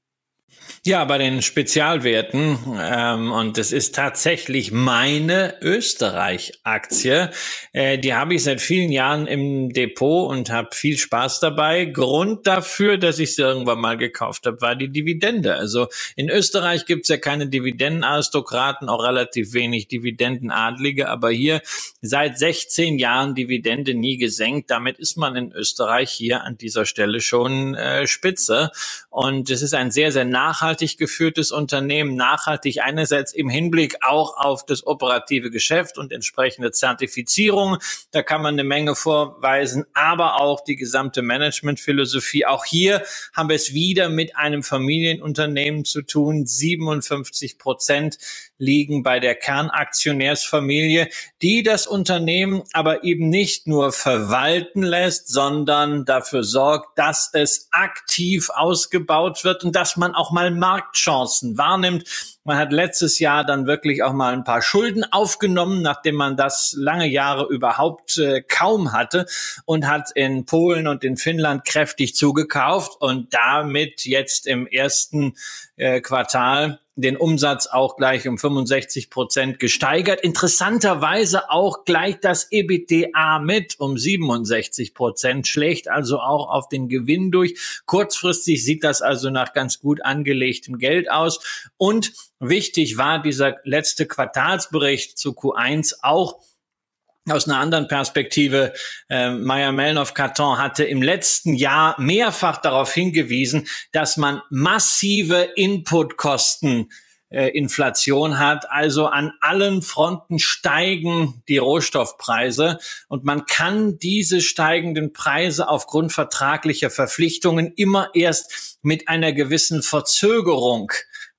Ja, bei den Spezialwerten, ähm, und das ist tatsächlich meine Österreich-Aktie, äh, die habe ich seit vielen Jahren im Depot und habe viel Spaß dabei. Grund dafür, dass ich sie irgendwann mal gekauft habe, war die Dividende. Also in Österreich gibt's ja keine Dividendenaristokraten, auch relativ wenig Dividendenadlige, aber hier seit 16 Jahren Dividende nie gesenkt. Damit ist man in Österreich hier an dieser Stelle schon äh, spitze. Und es ist ein sehr, sehr nachhaltiges nachhaltig geführtes Unternehmen, nachhaltig einerseits im Hinblick auch auf das operative Geschäft und entsprechende Zertifizierung. Da kann man eine Menge vorweisen, aber auch die gesamte Managementphilosophie. Auch hier haben wir es wieder mit einem Familienunternehmen zu tun. 57 Prozent liegen bei der Kernaktionärsfamilie, die das Unternehmen aber eben nicht nur verwalten lässt, sondern dafür sorgt, dass es aktiv ausgebaut wird und dass man auch mal Marktchancen wahrnimmt. Man hat letztes Jahr dann wirklich auch mal ein paar Schulden aufgenommen, nachdem man das lange Jahre überhaupt äh, kaum hatte und hat in Polen und in Finnland kräftig zugekauft und damit jetzt im ersten äh, Quartal den Umsatz auch gleich um 65 Prozent gesteigert. Interessanterweise auch gleich das EBITDA mit um 67 Prozent, schlägt also auch auf den Gewinn durch. Kurzfristig sieht das also nach ganz gut angelegtem Geld aus. Und wichtig war dieser letzte Quartalsbericht zu Q1 auch, aus einer anderen Perspektive, äh, Meyer Melnoff Carton hatte im letzten Jahr mehrfach darauf hingewiesen, dass man massive Inputkosten äh, Inflation hat. Also an allen Fronten steigen die Rohstoffpreise und man kann diese steigenden Preise aufgrund vertraglicher Verpflichtungen immer erst mit einer gewissen Verzögerung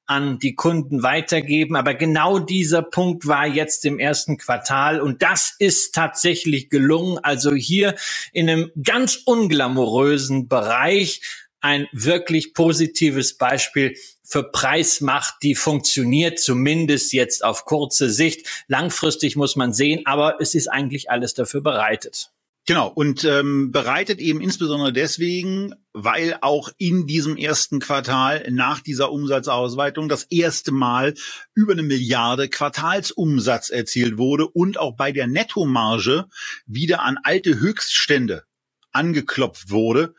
an die Kunden weitergeben. Aber genau dieser Punkt war jetzt im ersten Quartal und das ist tatsächlich gelungen. Also hier in einem ganz unglamourösen Bereich ein wirklich positives Beispiel für Preismacht, die funktioniert, zumindest jetzt auf kurze Sicht. Langfristig muss man sehen, aber es ist eigentlich alles dafür bereitet. Genau, und ähm, bereitet eben insbesondere deswegen, weil auch in diesem ersten Quartal nach dieser Umsatzausweitung das erste Mal über eine Milliarde Quartalsumsatz erzielt wurde und auch bei der Nettomarge wieder an alte Höchststände angeklopft wurde.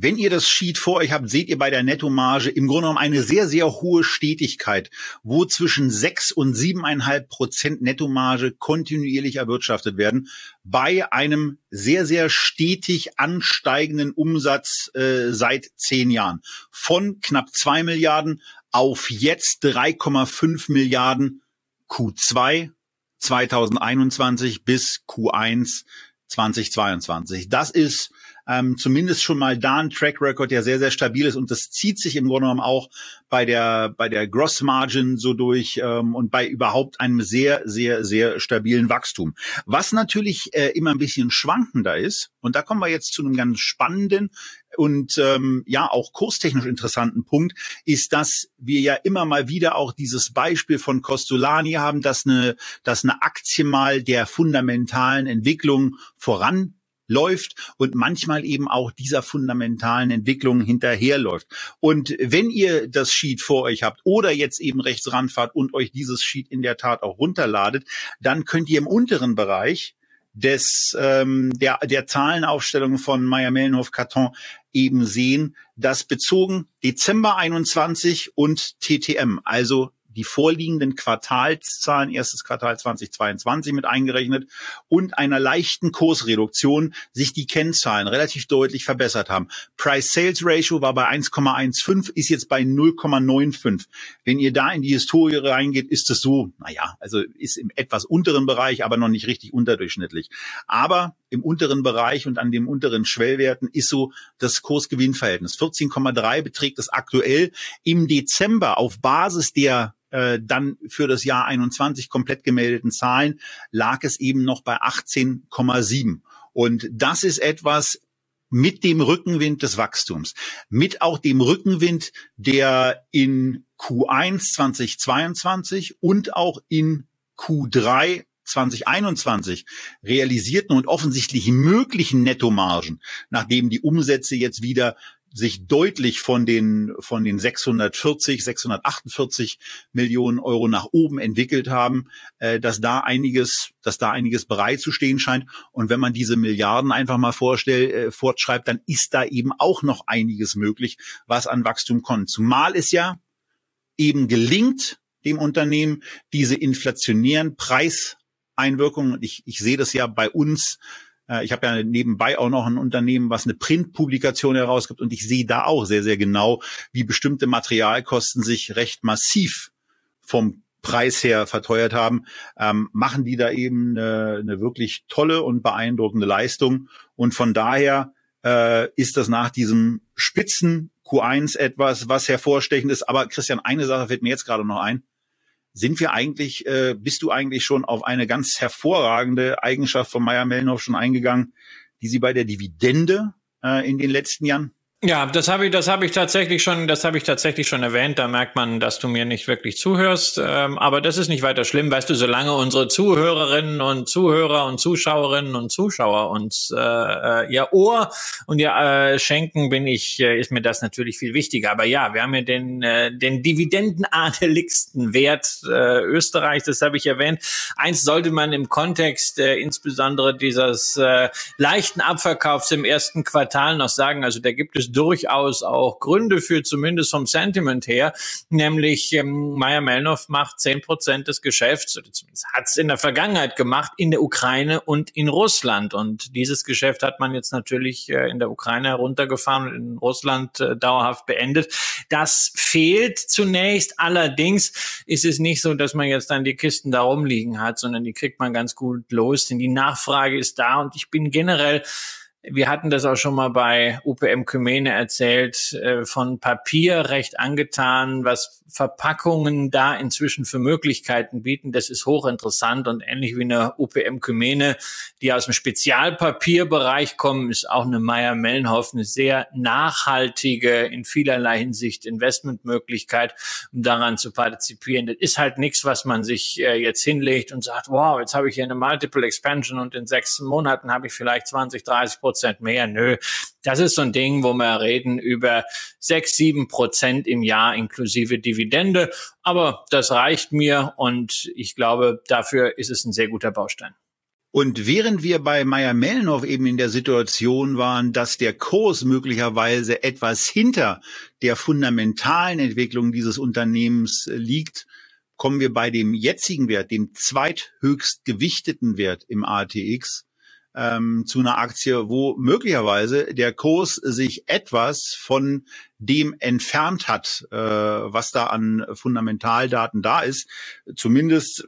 Wenn ihr das Sheet vor euch habt, seht ihr bei der Nettomarge im Grunde genommen eine sehr, sehr hohe Stetigkeit, wo zwischen sechs und siebeneinhalb Prozent Nettomarge kontinuierlich erwirtschaftet werden, bei einem sehr, sehr stetig ansteigenden Umsatz äh, seit zehn Jahren. Von knapp zwei Milliarden auf jetzt 3,5 Milliarden Q2 2021 bis Q1 2022. Das ist ähm, zumindest schon mal da ein Track Record, der sehr, sehr stabil ist und das zieht sich im Grunde genommen auch bei der, bei der Gross Margin so durch ähm, und bei überhaupt einem sehr, sehr, sehr stabilen Wachstum. Was natürlich äh, immer ein bisschen schwankender ist, und da kommen wir jetzt zu einem ganz spannenden und ähm, ja auch kurstechnisch interessanten Punkt, ist, dass wir ja immer mal wieder auch dieses Beispiel von Costolani haben, dass eine, dass eine Aktie mal der fundamentalen Entwicklung voran läuft und manchmal eben auch dieser fundamentalen Entwicklung hinterherläuft. Und wenn ihr das Sheet vor euch habt oder jetzt eben rechts ranfahrt und euch dieses Sheet in der Tat auch runterladet, dann könnt ihr im unteren Bereich des ähm, der der Zahlenaufstellung von Meyer Mellenhof Karton eben sehen, dass bezogen Dezember 21 und TTM, also die vorliegenden Quartalszahlen, erstes Quartal 2022 mit eingerechnet und einer leichten Kursreduktion sich die Kennzahlen relativ deutlich verbessert haben. Price-Sales-Ratio war bei 1,15, ist jetzt bei 0,95. Wenn ihr da in die Historie reingeht, ist es so, naja, also ist im etwas unteren Bereich, aber noch nicht richtig unterdurchschnittlich. Aber im unteren Bereich und an dem unteren Schwellwerten ist so das Kursgewinnverhältnis. 14,3 beträgt es aktuell. Im Dezember auf Basis der äh, dann für das Jahr 21 komplett gemeldeten Zahlen lag es eben noch bei 18,7. Und das ist etwas mit dem Rückenwind des Wachstums, mit auch dem Rückenwind, der in Q1 2022 und auch in Q3 2021 realisierten und offensichtlich möglichen Nettomargen, nachdem die Umsätze jetzt wieder sich deutlich von den, von den 640, 648 Millionen Euro nach oben entwickelt haben, äh, dass da einiges, dass da einiges bereit zu stehen scheint. Und wenn man diese Milliarden einfach mal vorstellt, äh, fortschreibt, dann ist da eben auch noch einiges möglich, was an Wachstum kommt. Zumal es ja eben gelingt, dem Unternehmen diese inflationären Preiseinwirkungen, ich, ich sehe das ja bei uns, ich habe ja nebenbei auch noch ein Unternehmen, was eine Printpublikation herausgibt und ich sehe da auch sehr, sehr genau, wie bestimmte Materialkosten sich recht massiv vom Preis her verteuert haben, ähm, machen die da eben eine, eine wirklich tolle und beeindruckende Leistung. Und von daher äh, ist das nach diesem Spitzen Q1 etwas, was hervorstechend ist. Aber Christian, eine Sache fällt mir jetzt gerade noch ein sind wir eigentlich, äh, bist du eigentlich schon auf eine ganz hervorragende Eigenschaft von Meyer Mellenhoff schon eingegangen, die sie bei der Dividende äh, in den letzten Jahren ja, das habe ich, das habe ich tatsächlich schon, das habe ich tatsächlich schon erwähnt. Da merkt man, dass du mir nicht wirklich zuhörst. Ähm, aber das ist nicht weiter schlimm, weißt du. Solange unsere Zuhörerinnen und Zuhörer und Zuschauerinnen und Zuschauer uns äh, äh, ihr Ohr und ihr äh, schenken, bin ich, äh, ist mir das natürlich viel wichtiger. Aber ja, wir haben ja den äh, den Dividendenadeligsten Wert äh, Österreichs. Das habe ich erwähnt. Eins sollte man im Kontext äh, insbesondere dieses äh, leichten Abverkaufs im ersten Quartal noch sagen. Also da gibt durchaus auch Gründe für, zumindest vom Sentiment her, nämlich ähm, Meyer Melnoff macht zehn Prozent des Geschäfts, oder zumindest hat es in der Vergangenheit gemacht, in der Ukraine und in Russland. Und dieses Geschäft hat man jetzt natürlich äh, in der Ukraine heruntergefahren und in Russland äh, dauerhaft beendet. Das fehlt zunächst. Allerdings ist es nicht so, dass man jetzt dann die Kisten da rumliegen hat, sondern die kriegt man ganz gut los, denn die Nachfrage ist da und ich bin generell wir hatten das auch schon mal bei UPM Kymene erzählt, äh, von Papier recht angetan, was Verpackungen da inzwischen für Möglichkeiten bieten. Das ist hochinteressant und ähnlich wie eine UPM Kymene, die aus dem Spezialpapierbereich kommen, ist auch eine Meyer Mellenhoff eine sehr nachhaltige, in vielerlei Hinsicht Investmentmöglichkeit, um daran zu partizipieren. Das ist halt nichts, was man sich äh, jetzt hinlegt und sagt, wow, jetzt habe ich hier eine Multiple Expansion und in sechs Monaten habe ich vielleicht 20, 30 Prozent mehr. Nö, das ist so ein Ding, wo wir reden über sechs, sieben Prozent im Jahr inklusive Dividende. Aber das reicht mir und ich glaube, dafür ist es ein sehr guter Baustein. Und während wir bei Meyer Mellenhoff eben in der Situation waren, dass der Kurs möglicherweise etwas hinter der fundamentalen Entwicklung dieses Unternehmens liegt, kommen wir bei dem jetzigen Wert, dem zweithöchst gewichteten Wert im ATX, ähm, zu einer Aktie, wo möglicherweise der Kurs sich etwas von dem entfernt hat, äh, was da an Fundamentaldaten da ist. Zumindest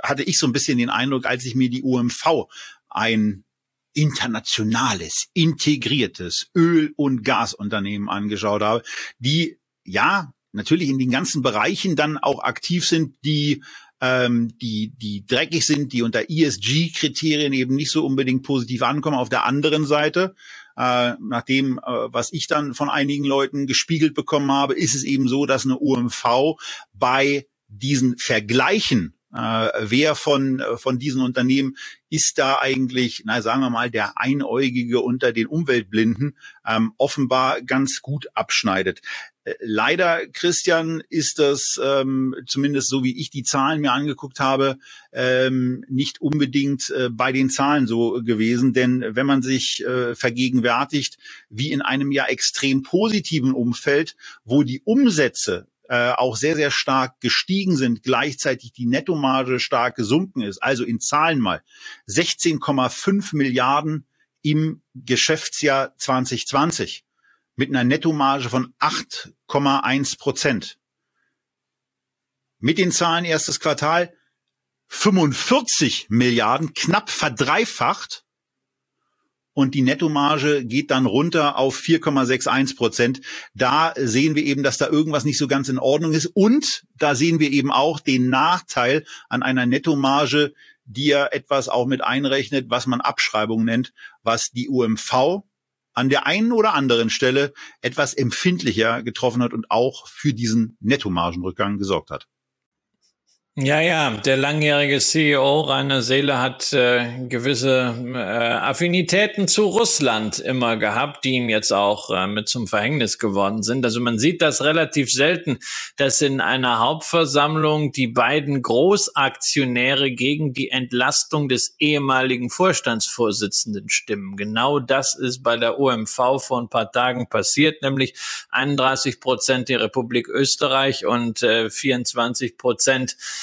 hatte ich so ein bisschen den Eindruck, als ich mir die UMV ein internationales, integriertes Öl- und Gasunternehmen angeschaut habe, die ja natürlich in den ganzen Bereichen dann auch aktiv sind, die ähm, die, die dreckig sind, die unter ESG-Kriterien eben nicht so unbedingt positiv ankommen. Auf der anderen Seite, äh, nach dem, äh, was ich dann von einigen Leuten gespiegelt bekommen habe, ist es eben so, dass eine UMV bei diesen Vergleichen äh, wer von, von diesen Unternehmen ist da eigentlich, na sagen wir mal, der Einäugige unter den Umweltblinden ähm, offenbar ganz gut abschneidet. Äh, leider, Christian, ist das ähm, zumindest so, wie ich die Zahlen mir angeguckt habe, ähm, nicht unbedingt äh, bei den Zahlen so gewesen. Denn wenn man sich äh, vergegenwärtigt, wie in einem ja extrem positiven Umfeld, wo die Umsätze äh, auch sehr, sehr stark gestiegen sind, gleichzeitig die Nettomarge stark gesunken ist, also in Zahlen mal 16,5 Milliarden im Geschäftsjahr 2020 mit einer Nettomarge von 8,1 Prozent. Mit den Zahlen erstes Quartal 45 Milliarden, knapp verdreifacht. Und die Nettomarge geht dann runter auf 4,61 Prozent. Da sehen wir eben, dass da irgendwas nicht so ganz in Ordnung ist. Und da sehen wir eben auch den Nachteil an einer Nettomarge, die ja etwas auch mit einrechnet, was man Abschreibung nennt, was die UMV an der einen oder anderen Stelle etwas empfindlicher getroffen hat und auch für diesen Nettomargenrückgang gesorgt hat. Ja, ja, der langjährige CEO Rainer Seele hat äh, gewisse äh, Affinitäten zu Russland immer gehabt, die ihm jetzt auch äh, mit zum Verhängnis geworden sind. Also man sieht das relativ selten, dass in einer Hauptversammlung die beiden Großaktionäre gegen die Entlastung des ehemaligen Vorstandsvorsitzenden stimmen. Genau das ist bei der OMV vor ein paar Tagen passiert, nämlich 31 Prozent die Republik Österreich und äh, 24 Prozent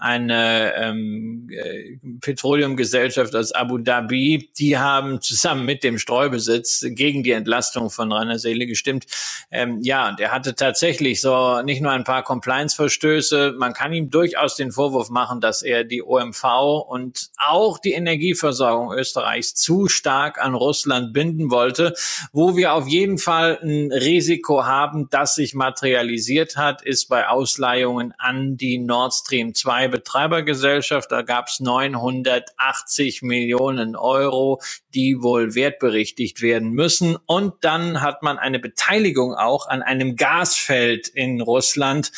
eine ähm, äh, Petroleumgesellschaft aus Abu Dhabi, die haben zusammen mit dem Streubesitz gegen die Entlastung von Rainer Seele gestimmt. Ähm, ja, der hatte tatsächlich so nicht nur ein paar Compliance-Verstöße, man kann ihm durchaus den Vorwurf machen, dass er die OMV und auch die Energieversorgung Österreichs zu stark an Russland binden wollte. Wo wir auf jeden Fall ein Risiko haben, das sich materialisiert hat, ist bei Ausleihungen an die Nord Stream 2 Betreibergesellschaft. Da gab es 980 Millionen Euro, die wohl wertberichtigt werden müssen. Und dann hat man eine Beteiligung auch an einem Gasfeld in Russland.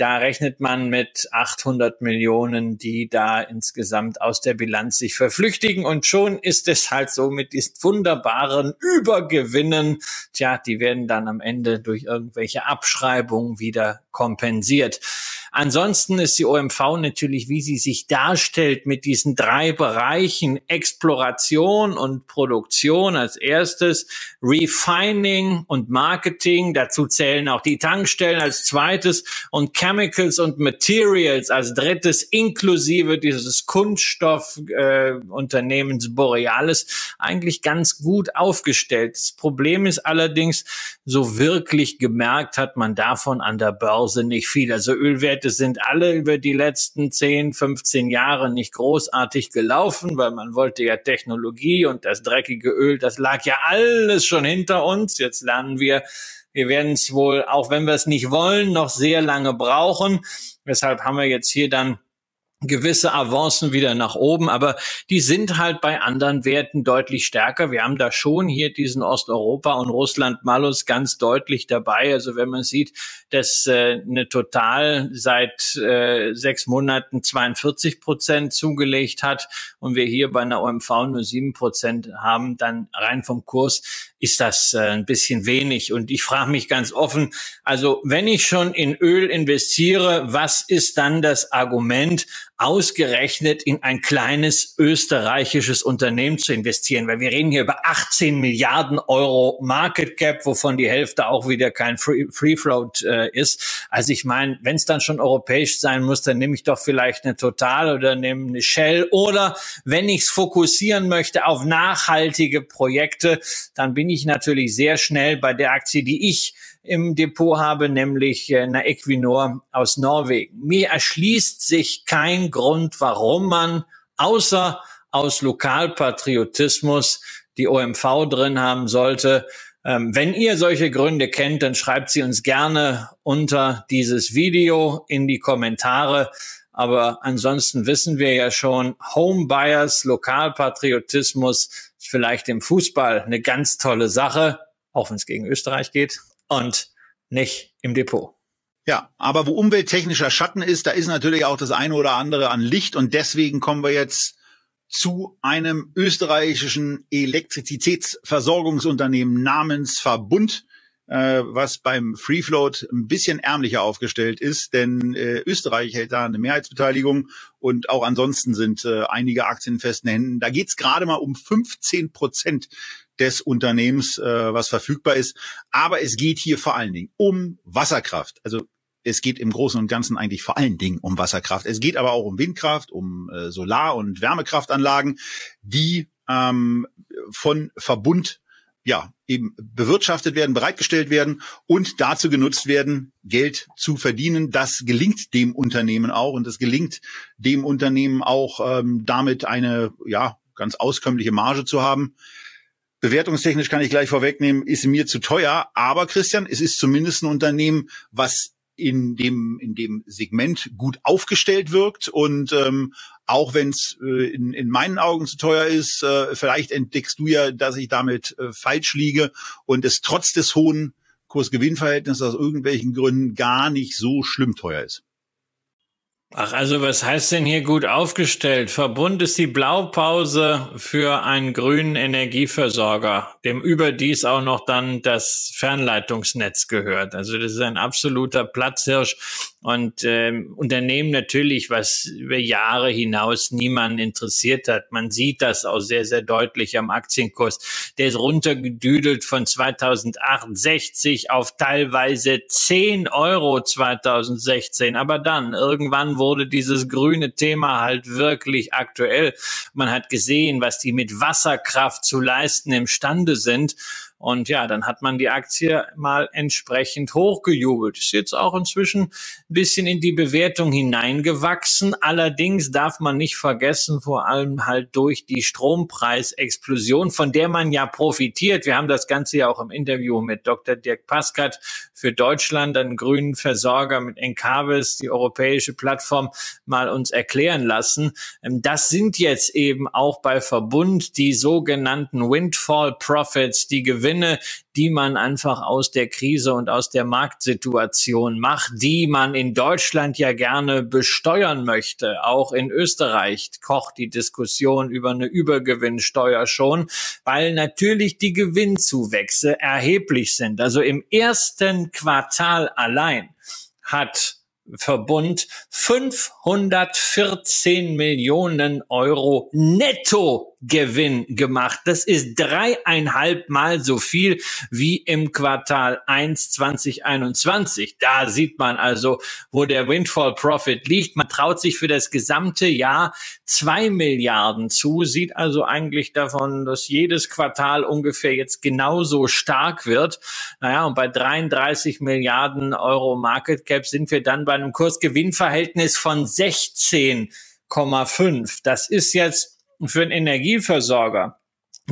Da rechnet man mit 800 Millionen, die da insgesamt aus der Bilanz sich verflüchtigen. Und schon ist es halt so mit diesen wunderbaren Übergewinnen. Tja, die werden dann am Ende durch irgendwelche Abschreibungen wieder kompensiert. Ansonsten ist die OMV natürlich, wie sie sich darstellt, mit diesen drei Bereichen Exploration und Produktion als erstes, Refining und Marketing, dazu zählen auch die Tankstellen als zweites und Chemicals und Materials als drittes, inklusive dieses Kunststoffunternehmens äh, Borealis, eigentlich ganz gut aufgestellt. Das Problem ist allerdings, so wirklich gemerkt hat man davon an der Börse nicht viel. Also Ölwert Werte sind alle über die letzten 10, 15 Jahre nicht großartig gelaufen, weil man wollte ja Technologie und das dreckige Öl, das lag ja alles schon hinter uns. Jetzt lernen wir, wir werden es wohl, auch wenn wir es nicht wollen, noch sehr lange brauchen. Weshalb haben wir jetzt hier dann gewisse Avancen wieder nach oben, aber die sind halt bei anderen Werten deutlich stärker. Wir haben da schon hier diesen Osteuropa und Russland Malus ganz deutlich dabei. Also wenn man sieht, dass äh, eine Total seit äh, sechs Monaten 42 Prozent zugelegt hat und wir hier bei einer OMV nur sieben Prozent haben, dann rein vom Kurs ist das äh, ein bisschen wenig. Und ich frage mich ganz offen, also wenn ich schon in Öl investiere, was ist dann das Argument, ausgerechnet in ein kleines österreichisches Unternehmen zu investieren? Weil wir reden hier über 18 Milliarden Euro Market Cap, wovon die Hälfte auch wieder kein Free, Free Float äh, ist. Also ich meine, wenn es dann schon europäisch sein muss, dann nehme ich doch vielleicht eine Total oder nehme eine Shell. Oder wenn ich es fokussieren möchte auf nachhaltige Projekte, dann bin ich natürlich sehr schnell bei der Aktie, die ich im Depot habe, nämlich äh, eine Equinor aus Norwegen. Mir erschließt sich kein Grund, warum man außer aus Lokalpatriotismus die OMV drin haben sollte. Ähm, wenn ihr solche Gründe kennt, dann schreibt sie uns gerne unter dieses Video in die Kommentare. Aber ansonsten wissen wir ja schon, Homebuyers, Lokalpatriotismus ist vielleicht im Fußball eine ganz tolle Sache, auch wenn es gegen Österreich geht und nicht im Depot. Ja, aber wo umwelttechnischer Schatten ist, da ist natürlich auch das eine oder andere an Licht und deswegen kommen wir jetzt zu einem österreichischen Elektrizitätsversorgungsunternehmen namens Verbund, äh, was beim Free Float ein bisschen ärmlicher aufgestellt ist, denn äh, Österreich hält da eine Mehrheitsbeteiligung und auch ansonsten sind äh, einige Aktien in festen Händen. Da geht's gerade mal um 15 Prozent des Unternehmens, äh, was verfügbar ist. Aber es geht hier vor allen Dingen um Wasserkraft. Also es geht im Großen und Ganzen eigentlich vor allen Dingen um Wasserkraft. Es geht aber auch um Windkraft, um äh, Solar- und Wärmekraftanlagen, die ähm, von Verbund ja eben bewirtschaftet werden, bereitgestellt werden und dazu genutzt werden, Geld zu verdienen. Das gelingt dem Unternehmen auch und es gelingt dem Unternehmen auch ähm, damit eine ja ganz auskömmliche Marge zu haben. Bewertungstechnisch kann ich gleich vorwegnehmen, ist mir zu teuer. Aber Christian, es ist zumindest ein Unternehmen, was in dem in dem Segment gut aufgestellt wirkt und ähm, auch wenn es äh, in, in meinen Augen zu teuer ist, äh, vielleicht entdeckst du ja, dass ich damit äh, falsch liege und es trotz des hohen Kurs-Gewinn-Verhältnisses aus irgendwelchen Gründen gar nicht so schlimm teuer ist. Ach, also was heißt denn hier gut aufgestellt? Verbund ist die Blaupause für einen grünen Energieversorger, dem überdies auch noch dann das Fernleitungsnetz gehört. Also das ist ein absoluter Platzhirsch und ähm, Unternehmen natürlich, was über Jahre hinaus niemanden interessiert hat. Man sieht das auch sehr, sehr deutlich am Aktienkurs. Der ist runtergedüdelt von 2008 60 auf teilweise 10 Euro 2016. Aber dann, irgendwann wurde dieses grüne Thema halt wirklich aktuell. Man hat gesehen, was die mit Wasserkraft zu leisten imstande sind. Und ja, dann hat man die Aktie mal entsprechend hochgejubelt. Ist jetzt auch inzwischen ein bisschen in die Bewertung hineingewachsen. Allerdings darf man nicht vergessen, vor allem halt durch die Strompreisexplosion, von der man ja profitiert. Wir haben das Ganze ja auch im Interview mit Dr. Dirk Paskat für Deutschland, einen grünen Versorger mit Encavis, die europäische Plattform, mal uns erklären lassen. Ähm, das sind jetzt eben auch bei Verbund die sogenannten Windfall Profits, die Gewinne Gewinne, die man einfach aus der Krise und aus der Marktsituation macht, die man in Deutschland ja gerne besteuern möchte. Auch in Österreich kocht die Diskussion über eine Übergewinnsteuer schon, weil natürlich die Gewinnzuwächse erheblich sind. Also im ersten Quartal allein hat Verbund 514 Millionen Euro netto Gewinn gemacht. Das ist dreieinhalb Mal so viel wie im Quartal 1 2021. Da sieht man also, wo der Windfall Profit liegt. Man traut sich für das gesamte Jahr zwei Milliarden zu, sieht also eigentlich davon, dass jedes Quartal ungefähr jetzt genauso stark wird. Naja, und bei 33 Milliarden Euro Market Cap sind wir dann bei einem Kursgewinnverhältnis von 16,5. Das ist jetzt für einen Energieversorger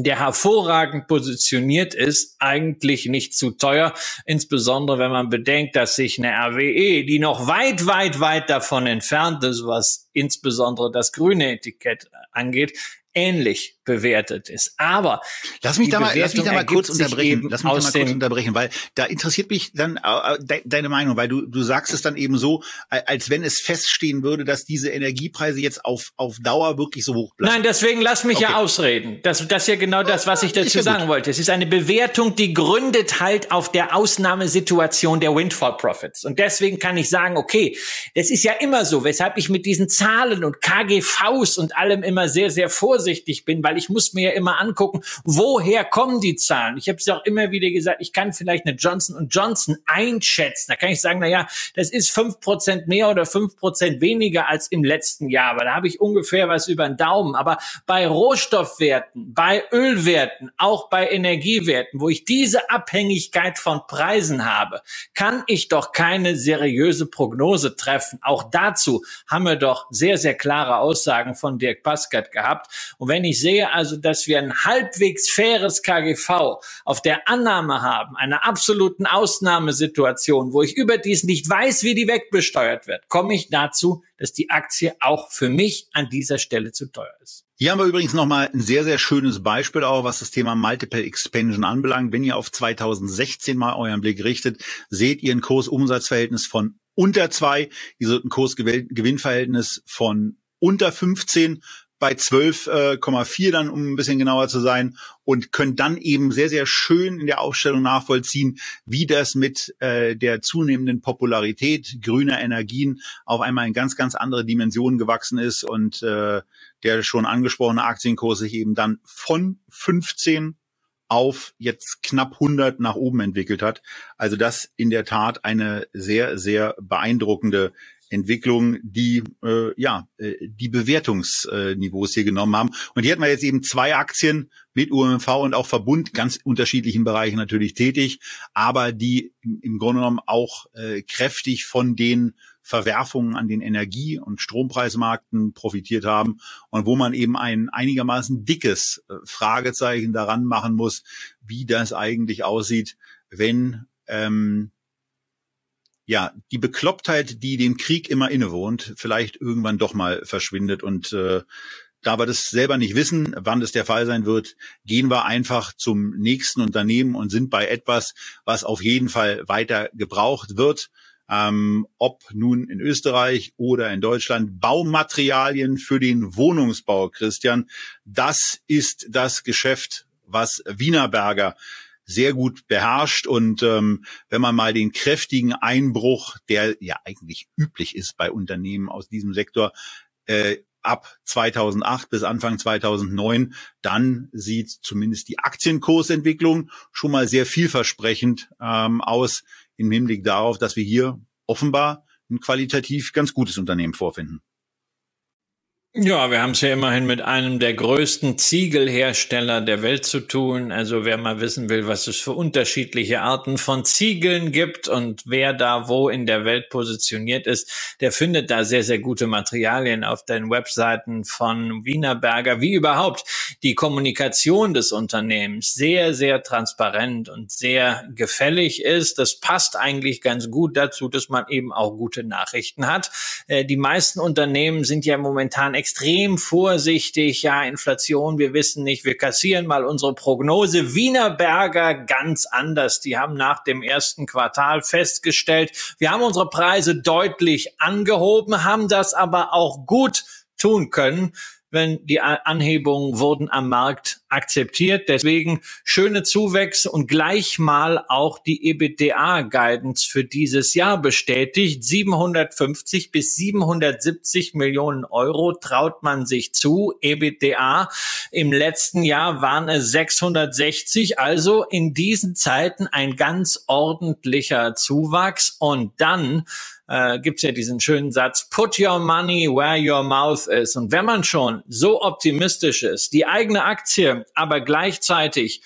der hervorragend positioniert ist, eigentlich nicht zu teuer, insbesondere wenn man bedenkt, dass sich eine RWE, die noch weit, weit, weit davon entfernt ist, was insbesondere das grüne Etikett angeht, ähnlich bewertet ist. Aber lass mich da mal, lass mich da mal kurz unterbrechen. Lass mich da mal kurz unterbrechen, weil da interessiert mich dann äh, de deine Meinung, weil du du sagst es dann eben so, als wenn es feststehen würde, dass diese Energiepreise jetzt auf auf Dauer wirklich so hoch bleiben. Nein, deswegen lass mich okay. ja ausreden. Das das ist ja genau das, was ich dazu sagen gut. wollte. Es ist eine Bewertung, die gründet halt auf der Ausnahmesituation der Windfall Profits. Und deswegen kann ich sagen, okay, das ist ja immer so, weshalb ich mit diesen Zahlen und KGVs und allem immer sehr sehr vorsichtig bin, weil ich muss mir ja immer angucken, woher kommen die Zahlen. Ich habe es auch immer wieder gesagt, ich kann vielleicht eine Johnson Johnson einschätzen. Da kann ich sagen, na ja, das ist fünf Prozent mehr oder fünf Prozent weniger als im letzten Jahr. Aber da habe ich ungefähr was über den Daumen. Aber bei Rohstoffwerten, bei Ölwerten, auch bei Energiewerten, wo ich diese Abhängigkeit von Preisen habe, kann ich doch keine seriöse Prognose treffen. Auch dazu haben wir doch sehr, sehr klare Aussagen von Dirk Paskat gehabt. Und wenn ich sehe, also, dass wir ein halbwegs faires KGV auf der Annahme haben, einer absoluten Ausnahmesituation, wo ich überdies nicht weiß, wie die wegbesteuert wird, komme ich dazu, dass die Aktie auch für mich an dieser Stelle zu teuer ist. Hier haben wir übrigens nochmal ein sehr, sehr schönes Beispiel auch, was das Thema Multiple Expansion anbelangt. Wenn ihr auf 2016 mal euren Blick richtet, seht ihr ein Kursumsatzverhältnis von unter zwei, ihr seht ein Kursgewinnverhältnis von unter 15 bei 12,4 dann, um ein bisschen genauer zu sein, und können dann eben sehr, sehr schön in der Aufstellung nachvollziehen, wie das mit äh, der zunehmenden Popularität grüner Energien auf einmal in ganz, ganz andere Dimensionen gewachsen ist und äh, der schon angesprochene Aktienkurs sich eben dann von 15 auf jetzt knapp 100 nach oben entwickelt hat. Also das in der Tat eine sehr, sehr beeindruckende Entwicklung, die äh, ja äh, die Bewertungsniveaus hier genommen haben. Und hier hatten wir jetzt eben zwei Aktien mit UMV und auch Verbund, ganz unterschiedlichen Bereichen natürlich tätig, aber die im Grunde genommen auch äh, kräftig von den Verwerfungen an den Energie- und Strompreismärkten profitiert haben und wo man eben ein einigermaßen dickes äh, Fragezeichen daran machen muss, wie das eigentlich aussieht, wenn ähm, ja, die Beklopptheit, die dem Krieg immer innewohnt, vielleicht irgendwann doch mal verschwindet. Und äh, da wir das selber nicht wissen, wann das der Fall sein wird, gehen wir einfach zum nächsten Unternehmen und sind bei etwas, was auf jeden Fall weiter gebraucht wird. ähm, ob nun in Österreich oder in Deutschland, Baumaterialien für den Wohnungsbau, Christian. Das ist das Geschäft, was Wienerberger sehr gut beherrscht. Und ähm, wenn man mal den kräftigen Einbruch, der ja eigentlich üblich ist bei Unternehmen aus diesem Sektor, äh, ab 2008 bis Anfang 2009, dann sieht zumindest die Aktienkursentwicklung schon mal sehr vielversprechend ähm, aus im Hinblick darauf, dass wir hier offenbar ein qualitativ ganz gutes Unternehmen vorfinden. Ja, wir haben es ja immerhin mit einem der größten Ziegelhersteller der Welt zu tun. Also wer mal wissen will, was es für unterschiedliche Arten von Ziegeln gibt und wer da wo in der Welt positioniert ist, der findet da sehr, sehr gute Materialien auf den Webseiten von Wienerberger, wie überhaupt die Kommunikation des Unternehmens sehr, sehr transparent und sehr gefällig ist. Das passt eigentlich ganz gut dazu, dass man eben auch gute Nachrichten hat. Äh, die meisten Unternehmen sind ja momentan extrem vorsichtig. Ja, Inflation, wir wissen nicht, wir kassieren mal unsere Prognose. Wienerberger ganz anders. Die haben nach dem ersten Quartal festgestellt, wir haben unsere Preise deutlich angehoben, haben das aber auch gut tun können wenn die Anhebungen wurden am Markt akzeptiert. Deswegen schöne Zuwächse und gleich mal auch die EBITDA-Guidance für dieses Jahr bestätigt. 750 bis 770 Millionen Euro traut man sich zu. EBITDA im letzten Jahr waren es 660. Also in diesen Zeiten ein ganz ordentlicher Zuwachs und dann äh, gibt ja diesen schönen Satz, put your money where your mouth is. Und wenn man schon so optimistisch ist, die eigene Aktie aber gleichzeitig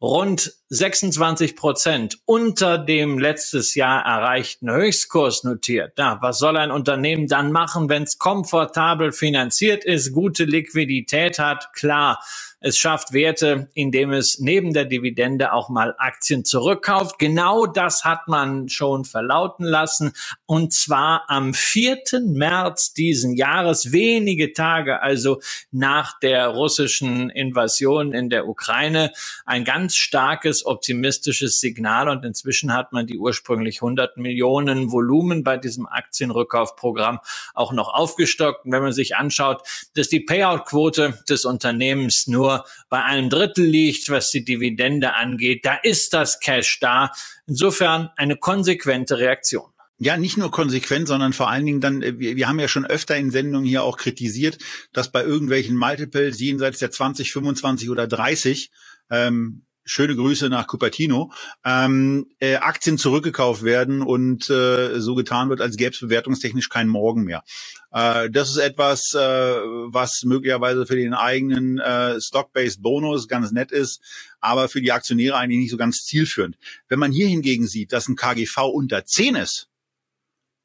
rund 26 Prozent unter dem letztes Jahr erreichten Höchstkurs notiert. Na, was soll ein Unternehmen dann machen, wenn es komfortabel finanziert ist, gute Liquidität hat? Klar, es schafft Werte, indem es neben der Dividende auch mal Aktien zurückkauft. Genau das hat man schon verlauten lassen. Und zwar am 4. März diesen Jahres, wenige Tage also nach der russischen Invasion in der Ukraine. Ein ganz starkes, optimistisches Signal. Und inzwischen hat man die ursprünglich 100 Millionen Volumen bei diesem Aktienrückkaufprogramm auch noch aufgestockt. Und wenn man sich anschaut, dass die Payout-Quote des Unternehmens nur bei einem Drittel liegt, was die Dividende angeht. Da ist das Cash da. Insofern eine konsequente Reaktion. Ja, nicht nur konsequent, sondern vor allen Dingen dann, äh, wir, wir haben ja schon öfter in Sendungen hier auch kritisiert, dass bei irgendwelchen Multiples jenseits der 20, 25 oder 30 ähm, schöne Grüße nach Cupertino, ähm, äh, Aktien zurückgekauft werden und äh, so getan wird, als gäbe es bewertungstechnisch keinen Morgen mehr. Äh, das ist etwas, äh, was möglicherweise für den eigenen äh, Stock-Based Bonus ganz nett ist, aber für die Aktionäre eigentlich nicht so ganz zielführend. Wenn man hier hingegen sieht, dass ein KGV unter 10 ist,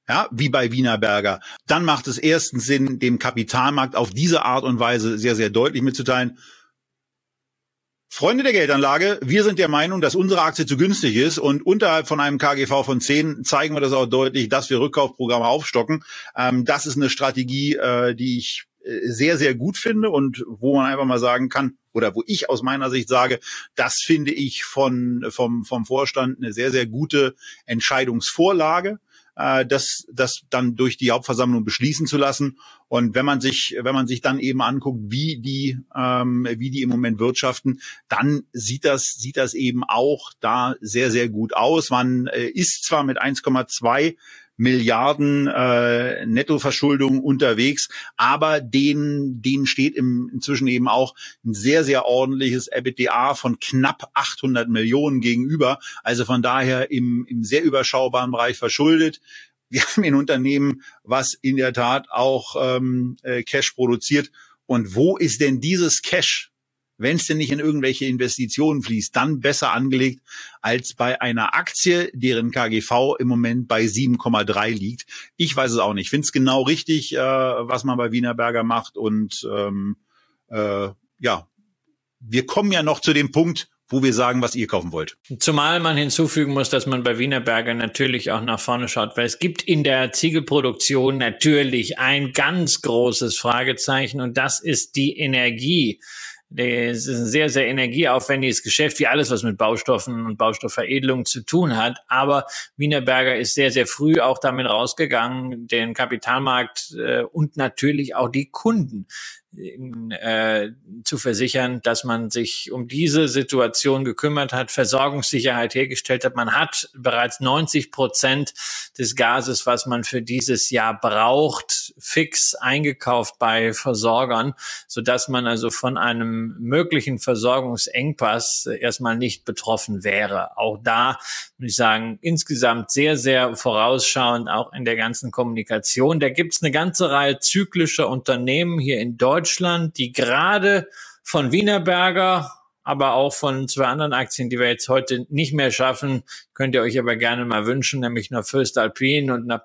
ja, wie bei Wienerberger, dann macht es erstens Sinn, dem Kapitalmarkt auf diese Art und Weise sehr, sehr deutlich mitzuteilen, Freunde der Geldanlage, wir sind der Meinung, dass unsere Aktie zu günstig ist und unterhalb von einem KGV von 10 zeigen wir das auch deutlich, dass wir Rückkaufprogramme aufstocken. Ähm, das ist eine Strategie, äh, die ich äh, sehr, sehr gut finde und wo man einfach mal sagen kann, oder wo ich aus meiner Sicht sage, das finde ich von, vom, vom Vorstand eine sehr, sehr gute Entscheidungsvorlage äh, das, das dann durch die Hauptversammlung beschließen zu lassen. Und wenn man sich, wenn man sich dann eben anguckt, wie die, ähm, wie die im Moment wirtschaften, dann sieht das, sieht das eben auch da sehr, sehr gut aus. Man äh, ist zwar mit 1,2 Milliarden äh, Nettoverschuldung unterwegs, aber denen, denen steht im, inzwischen eben auch ein sehr, sehr ordentliches EBITDA von knapp 800 Millionen gegenüber. Also von daher im, im sehr überschaubaren Bereich verschuldet. Wir <laughs> haben ein Unternehmen, was in der Tat auch ähm, äh, Cash produziert. Und wo ist denn dieses Cash wenn es denn nicht in irgendwelche Investitionen fließt, dann besser angelegt als bei einer Aktie, deren KGV im Moment bei 7,3 liegt. Ich weiß es auch nicht. Ich finde es genau richtig, äh, was man bei Wienerberger macht. Und ähm, äh, ja, wir kommen ja noch zu dem Punkt, wo wir sagen, was ihr kaufen wollt. Zumal man hinzufügen muss, dass man bei Wienerberger natürlich auch nach vorne schaut, weil es gibt in der Ziegelproduktion natürlich ein ganz großes Fragezeichen und das ist die Energie Das ist ein sehr, sehr energieaufwendiges Geschäft, wie alles, was mit Baustoffen und Baustoffveredelung zu tun hat. Aber Wienerberger ist sehr, sehr früh auch damit rausgegangen, den Kapitalmarkt äh, und natürlich auch die Kunden äh, zu versichern, dass man sich um diese Situation gekümmert hat, Versorgungssicherheit hergestellt hat. Man hat bereits 90 Prozent des Gases, was man für dieses Jahr braucht, fix eingekauft bei Versorgern, so dass man also von einem möglichen Versorgungsengpass erstmal nicht betroffen wäre. Auch da würde ich sagen, insgesamt sehr, sehr vorausschauend, auch in der ganzen Kommunikation. Da gibt es eine ganze Reihe zyklischer Unternehmen hier in Deutschland, Deutschland, die gerade von Wienerberger, aber auch von zwei anderen Aktien, die wir jetzt heute nicht mehr schaffen, könnt ihr euch aber gerne mal wünschen, nämlich nach Fürst Alpin und nach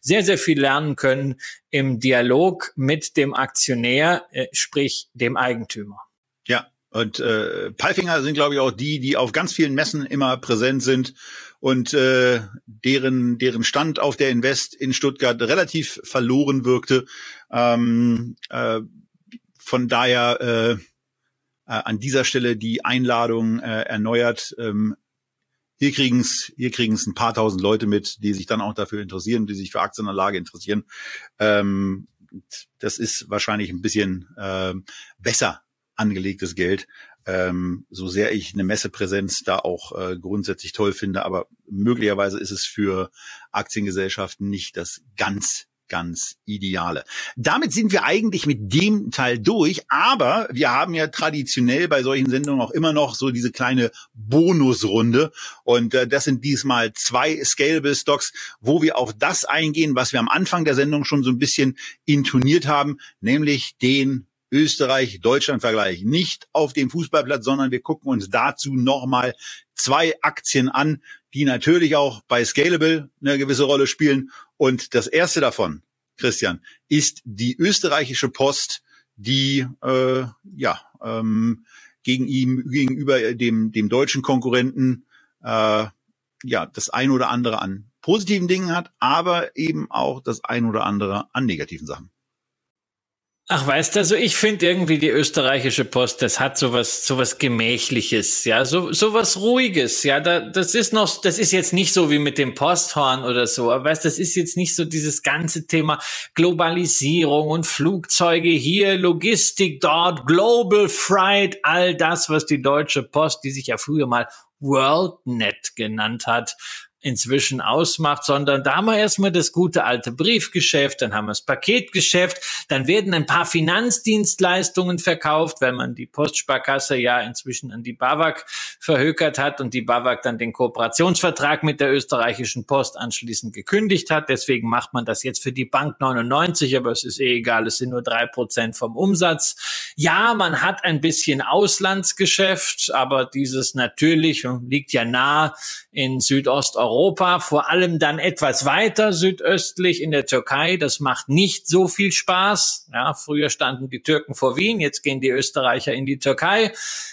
sehr, sehr viel lernen können im Dialog mit dem Aktionär, äh, sprich dem Eigentümer. Ja, und äh, Palfinger sind, glaube ich, auch die, die auf ganz vielen Messen immer präsent sind und äh, deren, deren Stand auf der Invest in Stuttgart relativ verloren wirkte. Ähm, äh, von daher äh, äh, an dieser Stelle die Einladung äh, erneuert. Ähm, hier kriegen's, hier kriegen's ein paar tausend Leute mit, die sich dann auch dafür interessieren, die sich für Aktienanlage interessieren. Ähm, das ist wahrscheinlich ein bisschen äh, besser angelegtes Geld. Ähm, so sehr ich eine Messepräsenz da auch äh, grundsätzlich toll finde, aber möglicherweise ist es für Aktiengesellschaften nicht das ganz ganz ideale. Damit sind wir eigentlich mit dem Teil durch, aber wir haben ja traditionell bei solchen Sendungen auch immer noch so diese kleine Bonusrunde und äh, das sind diesmal zwei Scalable Stocks, wo wir auf das eingehen, was wir am Anfang der Sendung schon so ein bisschen intoniert haben, nämlich den Österreich-Deutschland-Vergleich. Nicht auf dem Fußballplatz, sondern wir gucken uns dazu nochmal zwei Aktien an, die natürlich auch bei Scalable eine gewisse Rolle spielen. Und das erste davon, Christian, ist die österreichische Post, die äh, ja ähm, gegen ihm gegenüber dem dem deutschen Konkurrenten äh, ja das ein oder andere an positiven Dingen hat, aber eben auch das ein oder andere an negativen Sachen. Ach, weißt du, also ich finde irgendwie die österreichische Post, das hat sowas, sowas Gemächliches, ja, so, sowas Ruhiges, ja, da, das ist noch, das ist jetzt nicht so wie mit dem Posthorn oder so, aber weißt, das ist jetzt nicht so dieses ganze Thema Globalisierung und Flugzeuge hier, Logistik dort, Global Freight, all das, was die Deutsche Post, die sich ja früher mal WorldNet genannt hat, inzwischen ausmacht, sondern da haben wir erstmal das gute alte Briefgeschäft, dann haben wir das Paketgeschäft, dann werden ein paar Finanzdienstleistungen verkauft, weil man die Postsparkasse ja inzwischen an die BAWAG verhökert hat und die BAWAG dann den Kooperationsvertrag mit der österreichischen Post anschließend gekündigt hat. Deswegen macht man das jetzt für die Bank 99, aber es ist eh egal, es sind nur drei Prozent vom Umsatz. Ja, man hat ein bisschen Auslandsgeschäft, aber dieses natürlich liegt ja nah in Südosteuropa Europa, vor allem dann etwas weiter südöstlich in der Türkei. Das macht nicht so viel Spaß. Ja, früher standen die Türken vor Wien, jetzt gehen die Österreicher in die Türkei,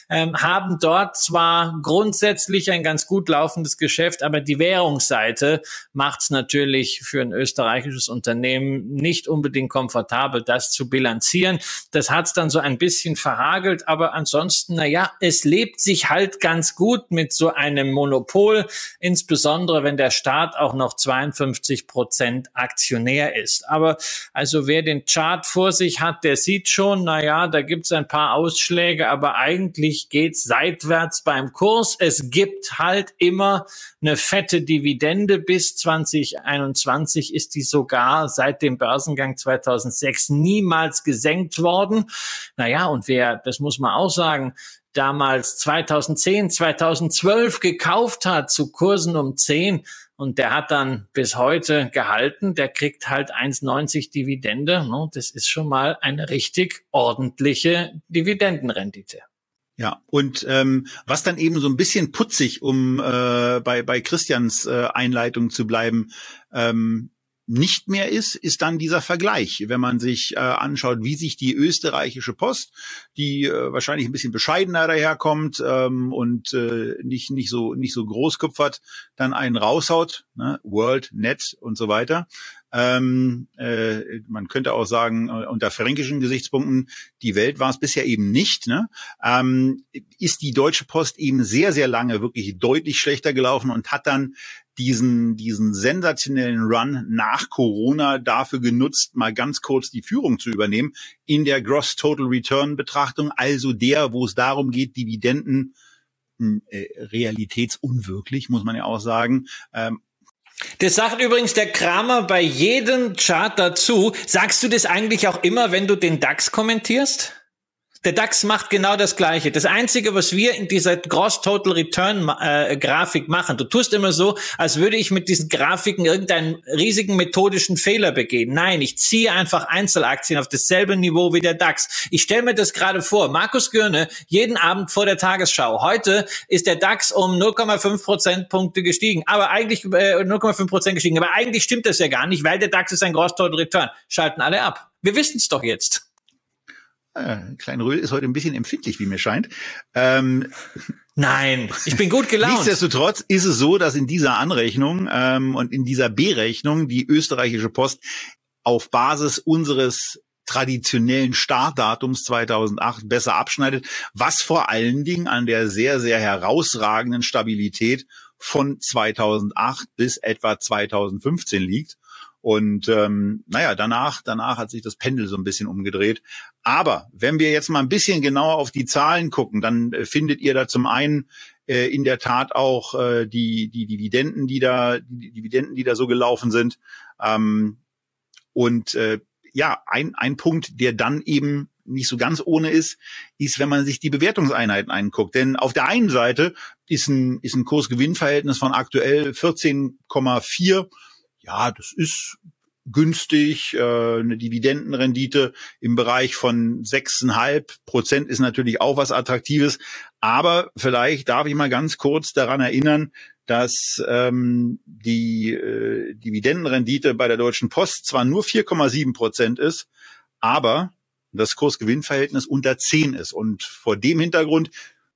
ähm, haben dort zwar grundsätzlich ein ganz gut laufendes Geschäft, aber die Währungsseite macht es natürlich für ein österreichisches Unternehmen nicht unbedingt komfortabel, das zu bilanzieren. Das hat es dann so ein bisschen verhagelt, aber ansonsten, na es lebt sich halt ganz gut mit so einem Monopol, insbesondere insbesondere wenn der Staat auch noch 52 Prozent Aktionär ist. Aber also wer den Chart vor sich hat, der sieht schon, na ja, da gibt's ein paar Ausschläge, aber eigentlich geht's seitwärts beim Kurs. Es gibt halt immer eine fette Dividende. Bis 2021 ist die sogar seit dem Börsengang 2006 niemals gesenkt worden. Naja, und wer, das muss man auch sagen, damals 2010, 2012 gekauft hat zu Kursen um 10 und der hat dann bis heute gehalten, der kriegt halt 1,90 Dividende. Ne? Das ist schon mal eine richtig ordentliche Dividendenrendite. Ja, und ähm, was dann eben so ein bisschen putzig, um äh, bei, bei Christians äh, Einleitung zu bleiben, ähm, nicht mehr ist, ist dann dieser Vergleich. Wenn man sich äh, anschaut, wie sich die österreichische Post, die äh, wahrscheinlich ein bisschen bescheidener daherkommt ähm, und äh, nicht nicht so nicht so großkupfert, dann einen raushaut, ne? World, Net und so weiter. Ähm, äh, man könnte auch sagen, äh, unter fränkischen Gesichtspunkten, die Welt war es bisher eben nicht. Ne? Ähm, ist die Deutsche Post eben sehr, sehr lange wirklich deutlich schlechter gelaufen und hat dann diesen, diesen sensationellen Run nach Corona dafür genutzt, mal ganz kurz die Führung zu übernehmen in der Gross Total Return Betrachtung, also der, wo es darum geht, Dividenden hm, äh, realitätsunwirklich, muss man ja auch sagen, ähm, das sagt übrigens der Kramer bei jedem Chart dazu. Sagst du das eigentlich auch immer, wenn du den DAX kommentierst? Der DAX macht genau das Gleiche. Das Einzige, was wir in dieser Gross Total Return äh, Grafik machen, du tust immer so, als würde ich mit diesen Grafiken irgendeinen riesigen methodischen Fehler begehen. Nein, ich ziehe einfach Einzelaktien auf dasselbe Niveau wie der DAX. Ich stelle mir das gerade vor. Markus Görne, jeden Abend vor der Tagesschau. Heute ist der DAX um 0,5 Prozentpunkte gestiegen, aber eigentlich äh, 0,5 Prozent gestiegen. Aber eigentlich stimmt das ja gar nicht, weil der DAX ist ein Gross Total Return. Schalten alle ab. Wir wissen es doch jetzt. Äh, Klein Röhl ist heute ein bisschen empfindlich, wie mir scheint. Ähm, Nein, ich bin gut gelaunt. Nichtsdestotrotz ist es so, dass in dieser Anrechnung ähm, und in dieser Berechnung die österreichische Post auf Basis unseres traditionellen Startdatums 2008 besser abschneidet, was vor allen Dingen an der sehr, sehr herausragenden Stabilität von 2008 bis etwa 2015 liegt. Und ähm, naja, danach, danach hat sich das Pendel so ein bisschen umgedreht. Aber wenn wir jetzt mal ein bisschen genauer auf die Zahlen gucken, dann äh, findet ihr da zum einen äh, in der Tat auch äh, die, die Dividenden, die da, die Dividenden, die da so gelaufen sind. Ähm, und äh, ja, ein, ein Punkt, der dann eben nicht so ganz ohne ist, ist, wenn man sich die Bewertungseinheiten anguckt. Denn auf der einen Seite ist ein, ist ein Kursgewinnverhältnis von aktuell 14,4 ja, das ist günstig. Äh, eine Dividendenrendite im Bereich von sechseinhalb Prozent ist natürlich auch was Attraktives. Aber vielleicht darf ich mal ganz kurz daran erinnern, dass ähm, die äh, Dividendenrendite bei der Deutschen Post zwar nur 4,7 Prozent ist, aber das Kursgewinnverhältnis unter 10 ist. Und vor dem Hintergrund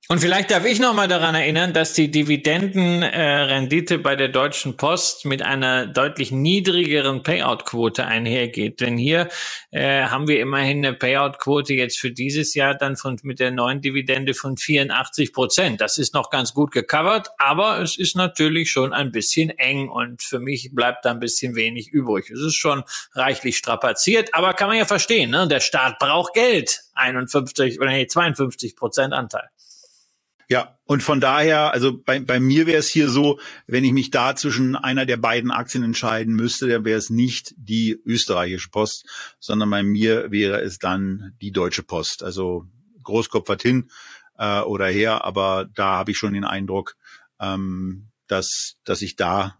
und vielleicht darf ich noch mal daran erinnern, dass die Dividendenrendite äh, bei der Deutschen Post mit einer deutlich niedrigeren Payout-Quote einhergeht. Denn hier äh, haben wir immerhin eine Payout-Quote jetzt für dieses Jahr dann von mit der neuen Dividende von 84 Prozent. Das ist noch ganz gut gecovert, aber es ist natürlich schon ein bisschen eng und für mich bleibt da ein bisschen wenig übrig. Es ist schon reichlich strapaziert, aber kann man ja verstehen. Ne? Der Staat braucht Geld. 51 oder nee, 52 Prozent Anteil. Ja, und von daher, also bei, bei mir wäre es hier so, wenn ich mich da zwischen einer der beiden Aktien entscheiden müsste, dann wäre es nicht die österreichische Post, sondern bei mir wäre es dann die Deutsche Post. Also Großkopf hat hin äh, oder her, aber da habe ich schon den Eindruck, ähm, dass, dass ich da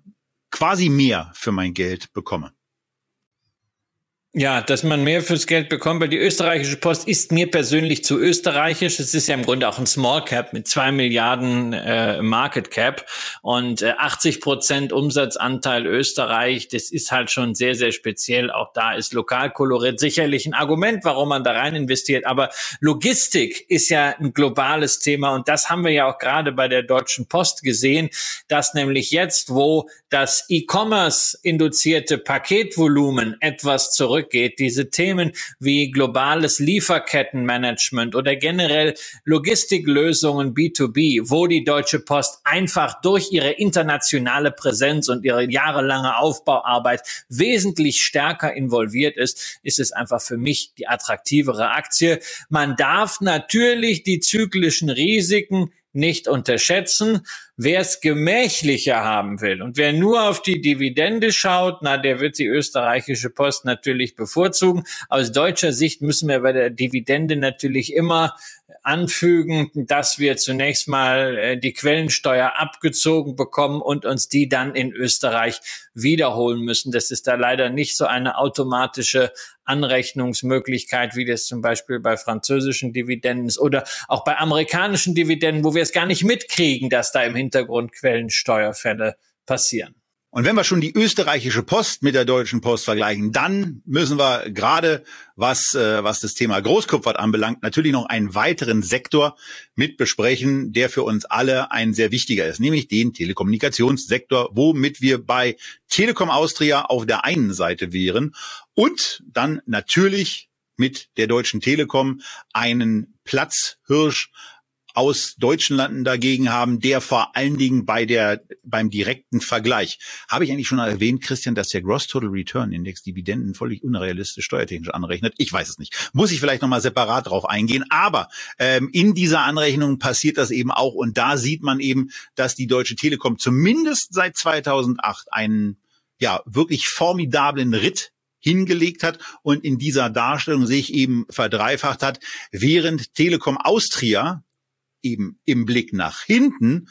quasi mehr für mein Geld bekomme. Ja, dass man mehr fürs Geld bekommt, weil die österreichische Post ist mir persönlich zu österreichisch. Es ist ja im Grunde auch ein Small Cap mit zwei Milliarden äh, Market Cap und äh, 80 Prozent Umsatzanteil Österreich. Das ist halt schon sehr, sehr speziell. Auch da ist Lokalkolorit sicherlich ein Argument, warum man da rein investiert. Aber Logistik ist ja ein globales Thema und das haben wir ja auch gerade bei der Deutschen Post gesehen, dass nämlich jetzt, wo das E-Commerce induzierte Paketvolumen etwas zurück zurückgeht. Diese Themen wie globales Lieferkettenmanagement oder generell Logistiklösungen B2B, wo die Deutsche Post einfach durch ihre internationale Präsenz und ihre jahrelange Aufbauarbeit wesentlich stärker involviert ist, ist es einfach für mich die attraktivere Aktie. Man darf natürlich die zyklischen Risiken nicht unterschätzen. Wer es gemächlicher haben will und wer nur auf die Dividende schaut, na, der wird die österreichische Post natürlich bevorzugen. Aus deutscher Sicht müssen wir bei der Dividende natürlich immer anfügen, dass wir zunächst mal äh, die Quellensteuer abgezogen bekommen und uns die dann in Österreich wiederholen müssen. Das ist da leider nicht so eine automatische Anrechnungsmöglichkeit, wie das zum Beispiel bei französischen Dividenden ist oder auch bei amerikanischen Dividenden, wo wir es gar nicht mitkriegen, dass da im Hintergrund Quellensteuerfälle passieren. Und wenn wir schon die österreichische Post mit der deutschen Post vergleichen, dann müssen wir gerade was äh, was das Thema Großkupfert anbelangt, natürlich noch einen weiteren Sektor mit besprechen, der für uns alle ein sehr wichtiger ist, nämlich den Telekommunikationssektor, womit wir bei Telekom Austria auf der einen Seite wären und dann natürlich mit der Deutschen Telekom einen Platzhirsch aus deutschen Landen dagegen haben, der vor allen Dingen bei der, beim direkten Vergleich. Habe ich eigentlich schon erwähnt, Christian, dass der Gross Total Return Index Dividenden völlig unrealistisch steuertechnisch anrechnet? Ich weiß es nicht. Muss ich vielleicht nochmal separat drauf eingehen. Aber ähm, in dieser Anrechnung passiert das eben auch. Und da sieht man eben, dass die Deutsche Telekom zumindest seit 2008 einen ja wirklich formidablen Ritt hingelegt hat und in dieser Darstellung sich eben verdreifacht hat, während Telekom Austria eben im Blick nach hinten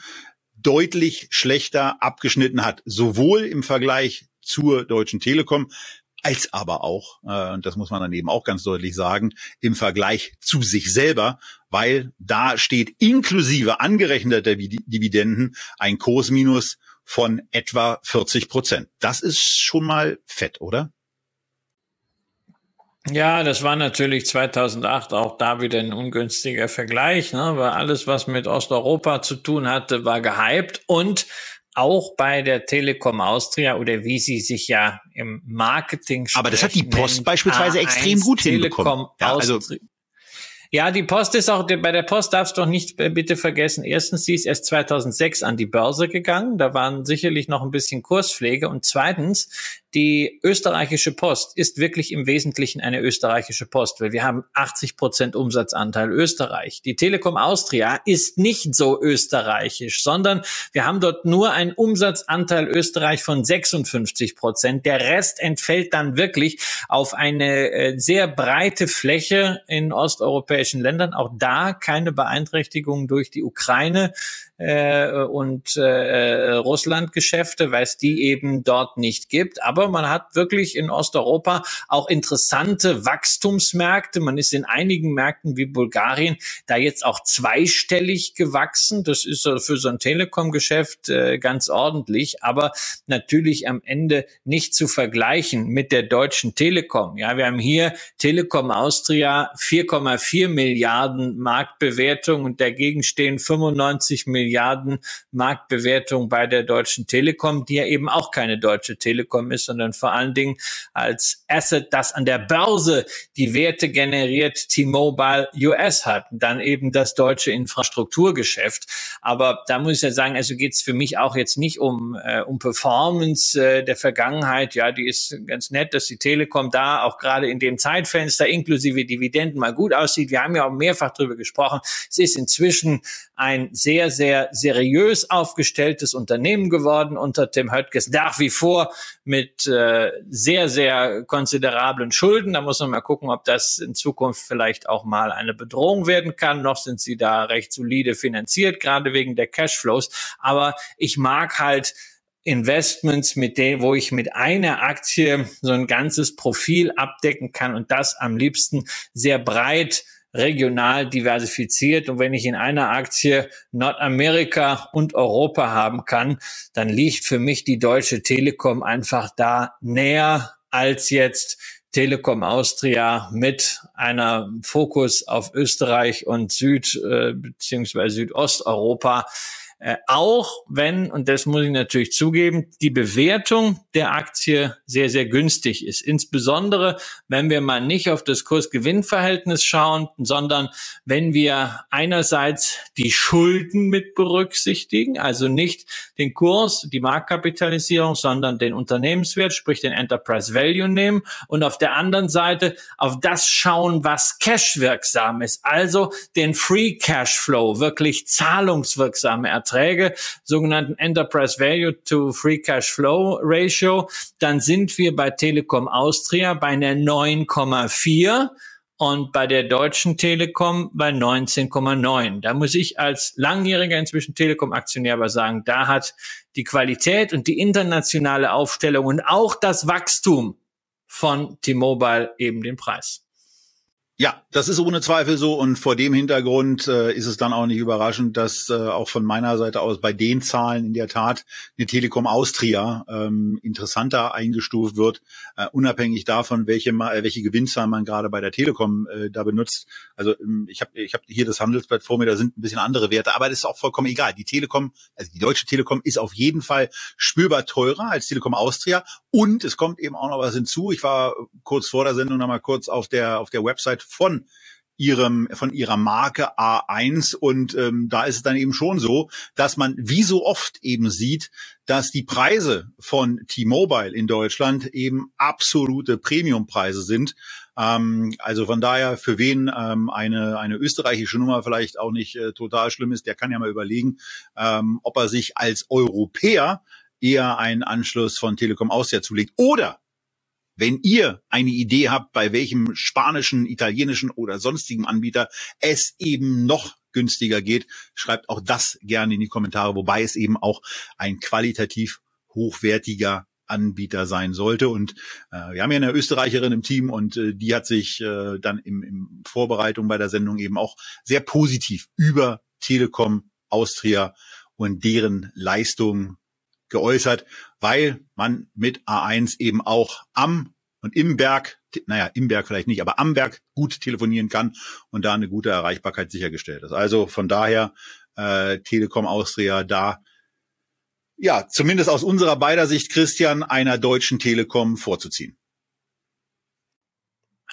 deutlich schlechter abgeschnitten hat, sowohl im Vergleich zur Deutschen Telekom als aber auch, äh, und das muss man dann eben auch ganz deutlich sagen, im Vergleich zu sich selber, weil da steht inklusive angerechneter Dividenden ein Kursminus von etwa 40 Prozent. Das ist schon mal fett, oder? Ja, das war natürlich 2008 auch da wieder ein ungünstiger Vergleich, ne? weil alles, was mit Osteuropa zu tun hatte, war gehypt. Und auch bei der Telekom Austria oder wie sie sich ja im Marketing Aber das hat die Post beispielsweise extrem gut Telekom hinbekommen. Ja, also ja, die Post ist auch, bei der Post darfst du doch nicht äh, bitte vergessen, erstens, sie ist erst 2006 an die Börse gegangen, da waren sicherlich noch ein bisschen Kurspflege. Und zweitens, die österreichische Post ist wirklich im Wesentlichen eine österreichische Post, weil wir haben 80 Prozent Umsatzanteil Österreich. Die Telekom Austria ist nicht so österreichisch, sondern wir haben dort nur einen Umsatzanteil Österreich von 56 Prozent. Der Rest entfällt dann wirklich auf eine äh, sehr breite Fläche in osteuropäischen Ländern. Auch da keine Beeinträchtigung durch die Ukraine äh, und äh, Russland-Geschäfte, weil es die eben dort nicht gibt. Aber man hat wirklich in Osteuropa auch interessante Wachstumsmärkte. Man ist in einigen Märkten wie Bulgarien da jetzt auch zweistellig gewachsen. Das ist für so ein Telekom-Geschäft äh, ganz ordentlich, aber natürlich am Ende nicht zu vergleichen mit der Deutschen Telekom. Ja, wir haben hier Telekom Austria 4,4 Milliarden Marktbewertung und dagegen stehen 95 Milliarden Milliarden Marktbewertung bei der Deutschen Telekom, die ja eben auch keine Deutsche Telekom ist, sondern vor allen Dingen als Asset, das an der Börse die Werte generiert, T-Mobile US hat. dann eben das deutsche Infrastrukturgeschäft. Aber da muss ich ja sagen, also geht es für mich auch jetzt nicht um, äh, um Performance äh, der Vergangenheit. Ja, die ist ganz nett, dass die Telekom da auch gerade in dem Zeitfenster inklusive Dividenden mal gut aussieht. Wir haben ja auch mehrfach darüber gesprochen. Es ist inzwischen ein sehr, sehr seriös aufgestelltes Unternehmen geworden unter Tim Höttges, nach wie vor mit äh, sehr, sehr konsiderablen Schulden. Da muss man mal gucken, ob das in Zukunft vielleicht auch mal eine Bedrohung werden kann. Noch sind sie da recht solide finanziert, gerade wegen der Cashflows. Aber ich mag halt Investments, mit denen, wo ich mit einer Aktie so ein ganzes Profil abdecken kann und das am liebsten sehr breit regional diversifiziert. Und wenn ich in einer Aktie Nordamerika und Europa haben kann, dann liegt für mich die Deutsche Telekom einfach da näher als jetzt Telekom Austria mit einer Fokus auf Österreich und Süd äh, beziehungsweise Südosteuropa. Äh, auch wenn, und das muss ich natürlich zugeben, die Bewertung der Aktie sehr, sehr günstig ist. Insbesondere, wenn wir mal nicht auf das Kurs-Gewinn-Verhältnis schauen, sondern wenn wir einerseits die Schulden mit berücksichtigen, also nicht den Kurs, die Marktkapitalisierung, sondern den Unternehmenswert, sprich den Enterprise Value nehmen und auf der anderen Seite auf das schauen, was cashwirksam ist, also den Free Cashflow, wirklich zahlungswirksame Erträge, sogenannten Enterprise Value to Free Cash Flow Ratio, dann sind wir bei Telekom Austria bei einer 9,4 und bei der Deutschen Telekom bei 19,9. Da muss ich als langjähriger inzwischen Telekom-Aktionär aber sagen, da hat die Qualität und die internationale Aufstellung und auch das Wachstum von T-Mobile eben den Preis. Ja, das ist ohne Zweifel so und vor dem Hintergrund äh, ist es dann auch nicht überraschend, dass äh, auch von meiner Seite aus bei den Zahlen in der Tat eine Telekom Austria ähm, interessanter eingestuft wird, äh, unabhängig davon, welche äh, welche Gewinnzahl man gerade bei der Telekom äh, da benutzt. Also ähm, ich habe ich hab hier das Handelsblatt vor mir, da sind ein bisschen andere Werte, aber das ist auch vollkommen egal. Die Telekom, also die deutsche Telekom ist auf jeden Fall spürbar teurer als Telekom Austria und es kommt eben auch noch was hinzu. Ich war kurz vor der Sendung noch mal kurz auf der auf der Website von ihrem von ihrer Marke A1 und ähm, da ist es dann eben schon so, dass man wie so oft eben sieht, dass die Preise von T-Mobile in Deutschland eben absolute Premiumpreise sind. Ähm, also von daher für wen ähm, eine eine österreichische Nummer vielleicht auch nicht äh, total schlimm ist, der kann ja mal überlegen, ähm, ob er sich als Europäer eher einen Anschluss von Telekom Austria zulegt oder wenn ihr eine Idee habt, bei welchem spanischen, italienischen oder sonstigen Anbieter es eben noch günstiger geht, schreibt auch das gerne in die Kommentare, wobei es eben auch ein qualitativ hochwertiger Anbieter sein sollte. Und äh, wir haben ja eine Österreicherin im Team und äh, die hat sich äh, dann im, im Vorbereitung bei der Sendung eben auch sehr positiv über Telekom Austria und deren Leistung geäußert, weil man mit A1 eben auch am und im Berg, naja, im Berg vielleicht nicht, aber am Berg gut telefonieren kann und da eine gute Erreichbarkeit sichergestellt ist. Also von daher äh, Telekom Austria da ja, zumindest aus unserer beider Sicht, Christian, einer deutschen Telekom vorzuziehen.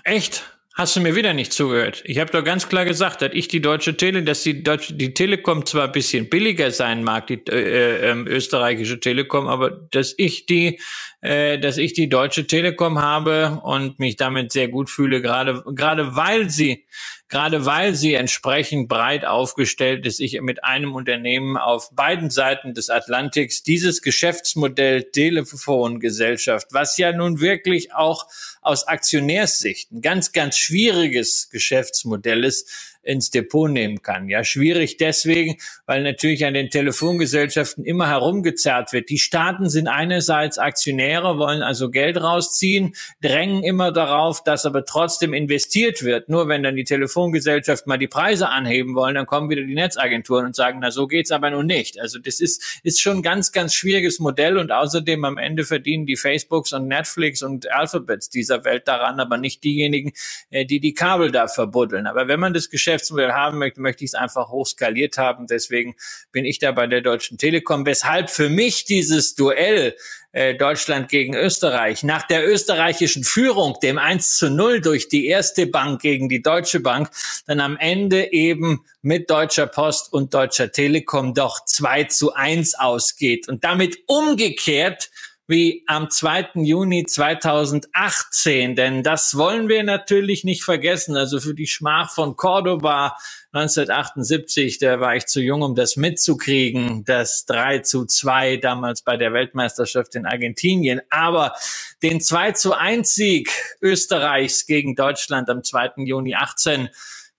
Echt? Hast du mir wieder nicht zugehört? Ich habe doch ganz klar gesagt, dass ich die deutsche Tele, dass die deutsche die Telekom zwar ein bisschen billiger sein mag, die äh, äh, österreichische Telekom, aber dass ich die, äh, dass ich die deutsche Telekom habe und mich damit sehr gut fühle, gerade gerade weil sie gerade weil sie entsprechend breit aufgestellt ist, ich mit einem Unternehmen auf beiden Seiten des Atlantiks dieses Geschäftsmodell Telefongesellschaft, was ja nun wirklich auch aus Aktionärssicht ein ganz, ganz schwieriges Geschäftsmodell ist, ins Depot nehmen kann. Ja, schwierig deswegen, weil natürlich an den Telefongesellschaften immer herumgezerrt wird. Die Staaten sind einerseits Aktionäre, wollen also Geld rausziehen, drängen immer darauf, dass aber trotzdem investiert wird. Nur wenn dann die Telefongesellschaften mal die Preise anheben wollen, dann kommen wieder die Netzagenturen und sagen, na so geht's aber nun nicht. Also das ist, ist schon ein ganz, ganz schwieriges Modell und außerdem am Ende verdienen die Facebooks und Netflix und Alphabets dieser Welt daran, aber nicht diejenigen, äh, die die Kabel da verbuddeln. Aber wenn man das Geschäft Geschäftsmodell haben möchte, möchte ich es einfach hochskaliert haben. Deswegen bin ich da bei der Deutschen Telekom. Weshalb für mich dieses Duell äh, Deutschland gegen Österreich nach der österreichischen Führung, dem 1 zu 0 durch die erste Bank gegen die Deutsche Bank, dann am Ende eben mit Deutscher Post und Deutscher Telekom doch 2 zu 1 ausgeht und damit umgekehrt wie am 2. Juni 2018, denn das wollen wir natürlich nicht vergessen. Also für die Schmach von Cordoba 1978, da war ich zu jung, um das mitzukriegen, das 3 zu 2 damals bei der Weltmeisterschaft in Argentinien. Aber den 2 zu 1 Sieg Österreichs gegen Deutschland am 2. Juni 18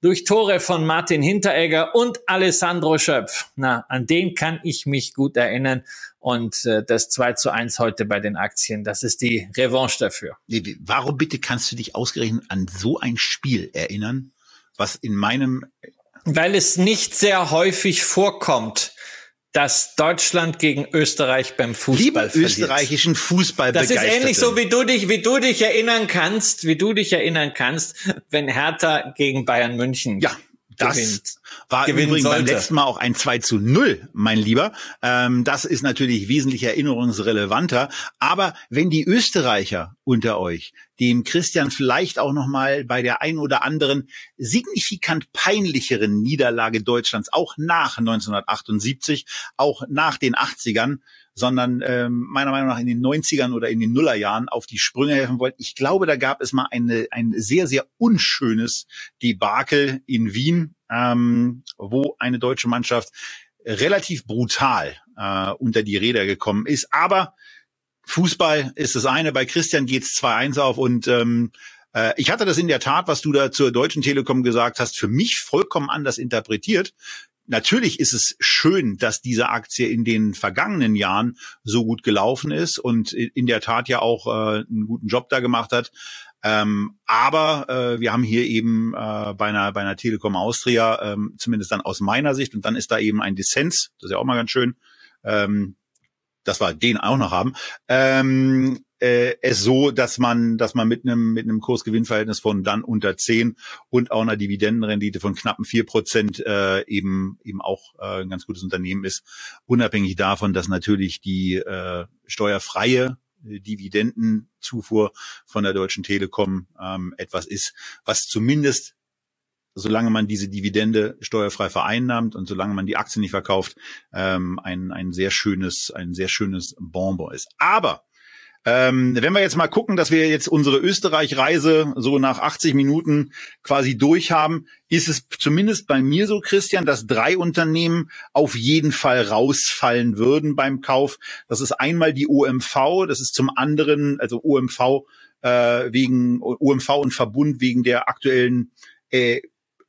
durch Tore von Martin Hinteregger und Alessandro Schöpf. Na, an den kann ich mich gut erinnern. Und äh, das 2 zu 1 heute bei den Aktien, das ist die Revanche dafür. Warum bitte kannst du dich ausgerechnet an so ein Spiel erinnern, was in meinem... Weil es nicht sehr häufig vorkommt, dass Deutschland gegen Österreich beim Fußball Liebe verliert. österreichischen Fußball Das ist ähnlich so, wie du dich, wie du dich erinnern kannst, wie du dich erinnern kannst, wenn Hertha gegen Bayern München ja. Das gewinnt, war übrigens sollte. beim letzten Mal auch ein 2 zu 0, mein Lieber. Ähm, das ist natürlich wesentlich erinnerungsrelevanter. Aber wenn die Österreicher unter euch dem Christian vielleicht auch noch mal bei der ein oder anderen signifikant peinlicheren Niederlage Deutschlands auch nach 1978, auch nach den 80ern, sondern ähm, meiner Meinung nach in den 90ern oder in den Nullerjahren auf die Sprünge helfen wollten. Ich glaube, da gab es mal eine, ein sehr, sehr unschönes Debakel in Wien, ähm, wo eine deutsche Mannschaft relativ brutal äh, unter die Räder gekommen ist. Aber Fußball ist das eine, bei Christian geht's 2-1 auf und ähm, äh, ich hatte das in der Tat, was du da zur Deutschen Telekom gesagt hast, für mich vollkommen anders interpretiert. Natürlich ist es schön, dass diese Aktie in den vergangenen Jahren so gut gelaufen ist und in der Tat ja auch äh, einen guten Job da gemacht hat. Ähm, aber äh, wir haben hier eben äh, bei einer bei einer Telekom Austria ähm, zumindest dann aus meiner Sicht und dann ist da eben ein Dissens, das ist ja auch mal ganz schön. Ähm, dass wir den auch noch haben, ähm, äh, es so, dass man, dass man mit einem mit einem Kursgewinnverhältnis von dann unter 10 und auch einer Dividendenrendite von knappen vier Prozent äh, eben eben auch äh, ein ganz gutes Unternehmen ist, unabhängig davon, dass natürlich die äh, steuerfreie Dividendenzufuhr von der Deutschen Telekom ähm, etwas ist, was zumindest solange man diese Dividende steuerfrei vereinnahmt und solange man die Aktien nicht verkauft, ähm, ein, ein sehr schönes, ein sehr schönes Bonbon ist. Aber ähm, wenn wir jetzt mal gucken, dass wir jetzt unsere Österreich-Reise so nach 80 Minuten quasi durchhaben, ist es zumindest bei mir so, Christian, dass drei Unternehmen auf jeden Fall rausfallen würden beim Kauf. Das ist einmal die OMV, das ist zum anderen, also OMV äh, wegen OMV und Verbund wegen der aktuellen äh,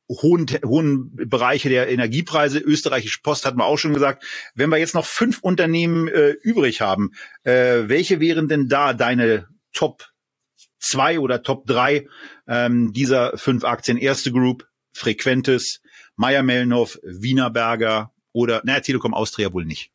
hohen, hohen Bereiche der Energiepreise. Österreichische Post hatten wir auch schon gesagt. Wenn wir jetzt noch fünf Unternehmen äh, übrig haben, äh, welche wären denn da deine Top zwei oder Top drei ähm, dieser fünf Aktien? Erste Group, Frequentes, Meyer-Mellenhoff, Wienerberger oder, naja, Telekom Austria wohl nicht.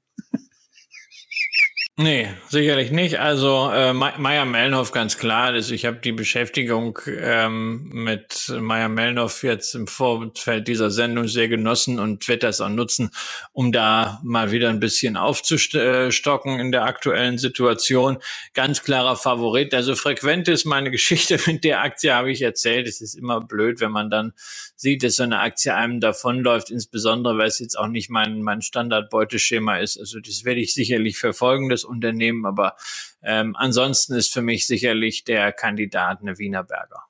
Nee, sicherlich nicht. Also äh, Meier Mellenhoff ganz klar. Also ich habe die Beschäftigung ähm, mit Meier Mellenhoff jetzt im Vorfeld dieser Sendung sehr genossen und werde das auch nutzen, um da mal wieder ein bisschen aufzustocken in der aktuellen Situation. Ganz klarer Favorit. Also frequent ist meine Geschichte <laughs> mit der Aktie, habe ich erzählt. Es ist immer blöd, wenn man dann sieht, dass so eine Aktie einem davonläuft, insbesondere weil es jetzt auch nicht mein, mein Standardbeuteschema ist. Also das werde ich sicherlich verfolgen, das Unternehmen, aber ähm, ansonsten ist für mich sicherlich der Kandidat eine Wienerberger.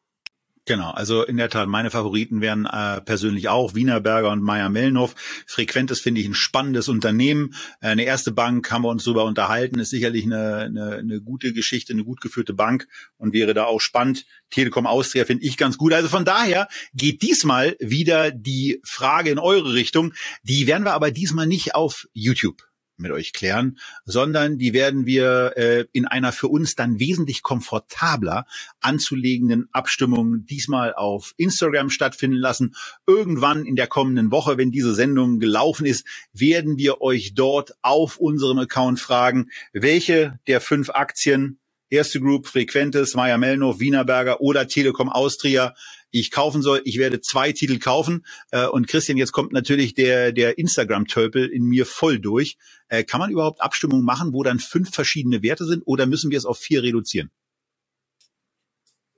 Genau, also in der Tat, meine Favoriten wären äh, persönlich auch Wienerberger und Meier Mellenhoff. Frequentes finde ich ein spannendes Unternehmen. Äh, eine erste Bank haben wir uns darüber unterhalten, ist sicherlich eine, eine, eine gute Geschichte, eine gut geführte Bank und wäre da auch spannend. Telekom Austria finde ich ganz gut. Also von daher geht diesmal wieder die Frage in eure Richtung. Die werden wir aber diesmal nicht auf YouTube mit euch klären, sondern die werden wir äh, in einer für uns dann wesentlich komfortabler anzulegenden Abstimmung diesmal auf Instagram stattfinden lassen. Irgendwann in der kommenden Woche, wenn diese Sendung gelaufen ist, werden wir euch dort auf unserem Account fragen, welche der fünf Aktien Erste Group, Frequentes, Meier Melno, Wienerberger oder Telekom Austria ich kaufen soll. Ich werde zwei Titel kaufen. Äh, und Christian, jetzt kommt natürlich der, der Instagram-Tölpel in mir voll durch. Äh, kann man überhaupt Abstimmungen machen, wo dann fünf verschiedene Werte sind oder müssen wir es auf vier reduzieren?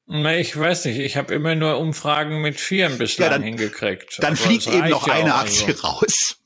Na, ich weiß nicht. Ich habe immer nur Umfragen mit vier bislang ja, dann, hingekriegt. Dann Aber fliegt eben noch eine Aktie also. raus.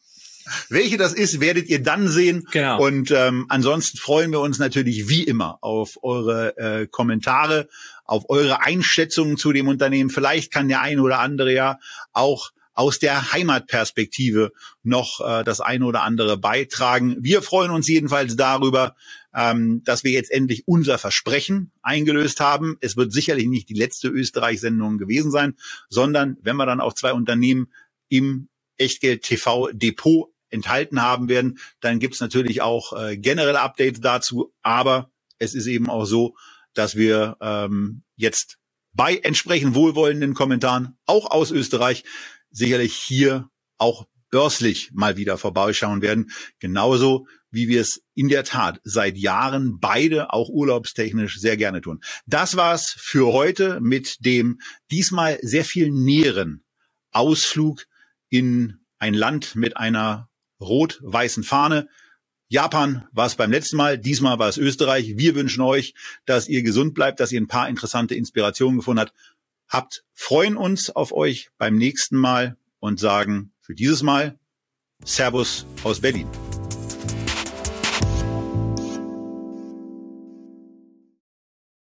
Welche das ist, werdet ihr dann sehen. Genau. Und ähm, ansonsten freuen wir uns natürlich wie immer auf eure äh, Kommentare, auf eure Einschätzungen zu dem Unternehmen. Vielleicht kann der eine oder andere ja auch aus der Heimatperspektive noch äh, das eine oder andere beitragen. Wir freuen uns jedenfalls darüber, ähm, dass wir jetzt endlich unser Versprechen eingelöst haben. Es wird sicherlich nicht die letzte Österreich-Sendung gewesen sein, sondern wenn wir dann auch zwei Unternehmen im Echtgeld TV Depot enthalten haben werden, dann gibt's natürlich auch äh, generelle Updates dazu. Aber es ist eben auch so, dass wir ähm, jetzt bei entsprechend wohlwollenden Kommentaren, auch aus Österreich, sicherlich hier auch börslich mal wieder vorbeischauen werden. Genauso wie wir es in der Tat seit Jahren beide auch urlaubstechnisch sehr gerne tun. Das war's für heute mit dem diesmal sehr viel näheren Ausflug in ein Land mit einer rot-weißen Fahne. Japan war es beim letzten Mal, diesmal war es Österreich. Wir wünschen euch, dass ihr gesund bleibt, dass ihr ein paar interessante Inspirationen gefunden habt. Habt, freuen uns auf euch beim nächsten Mal und sagen für dieses Mal Servus aus Berlin.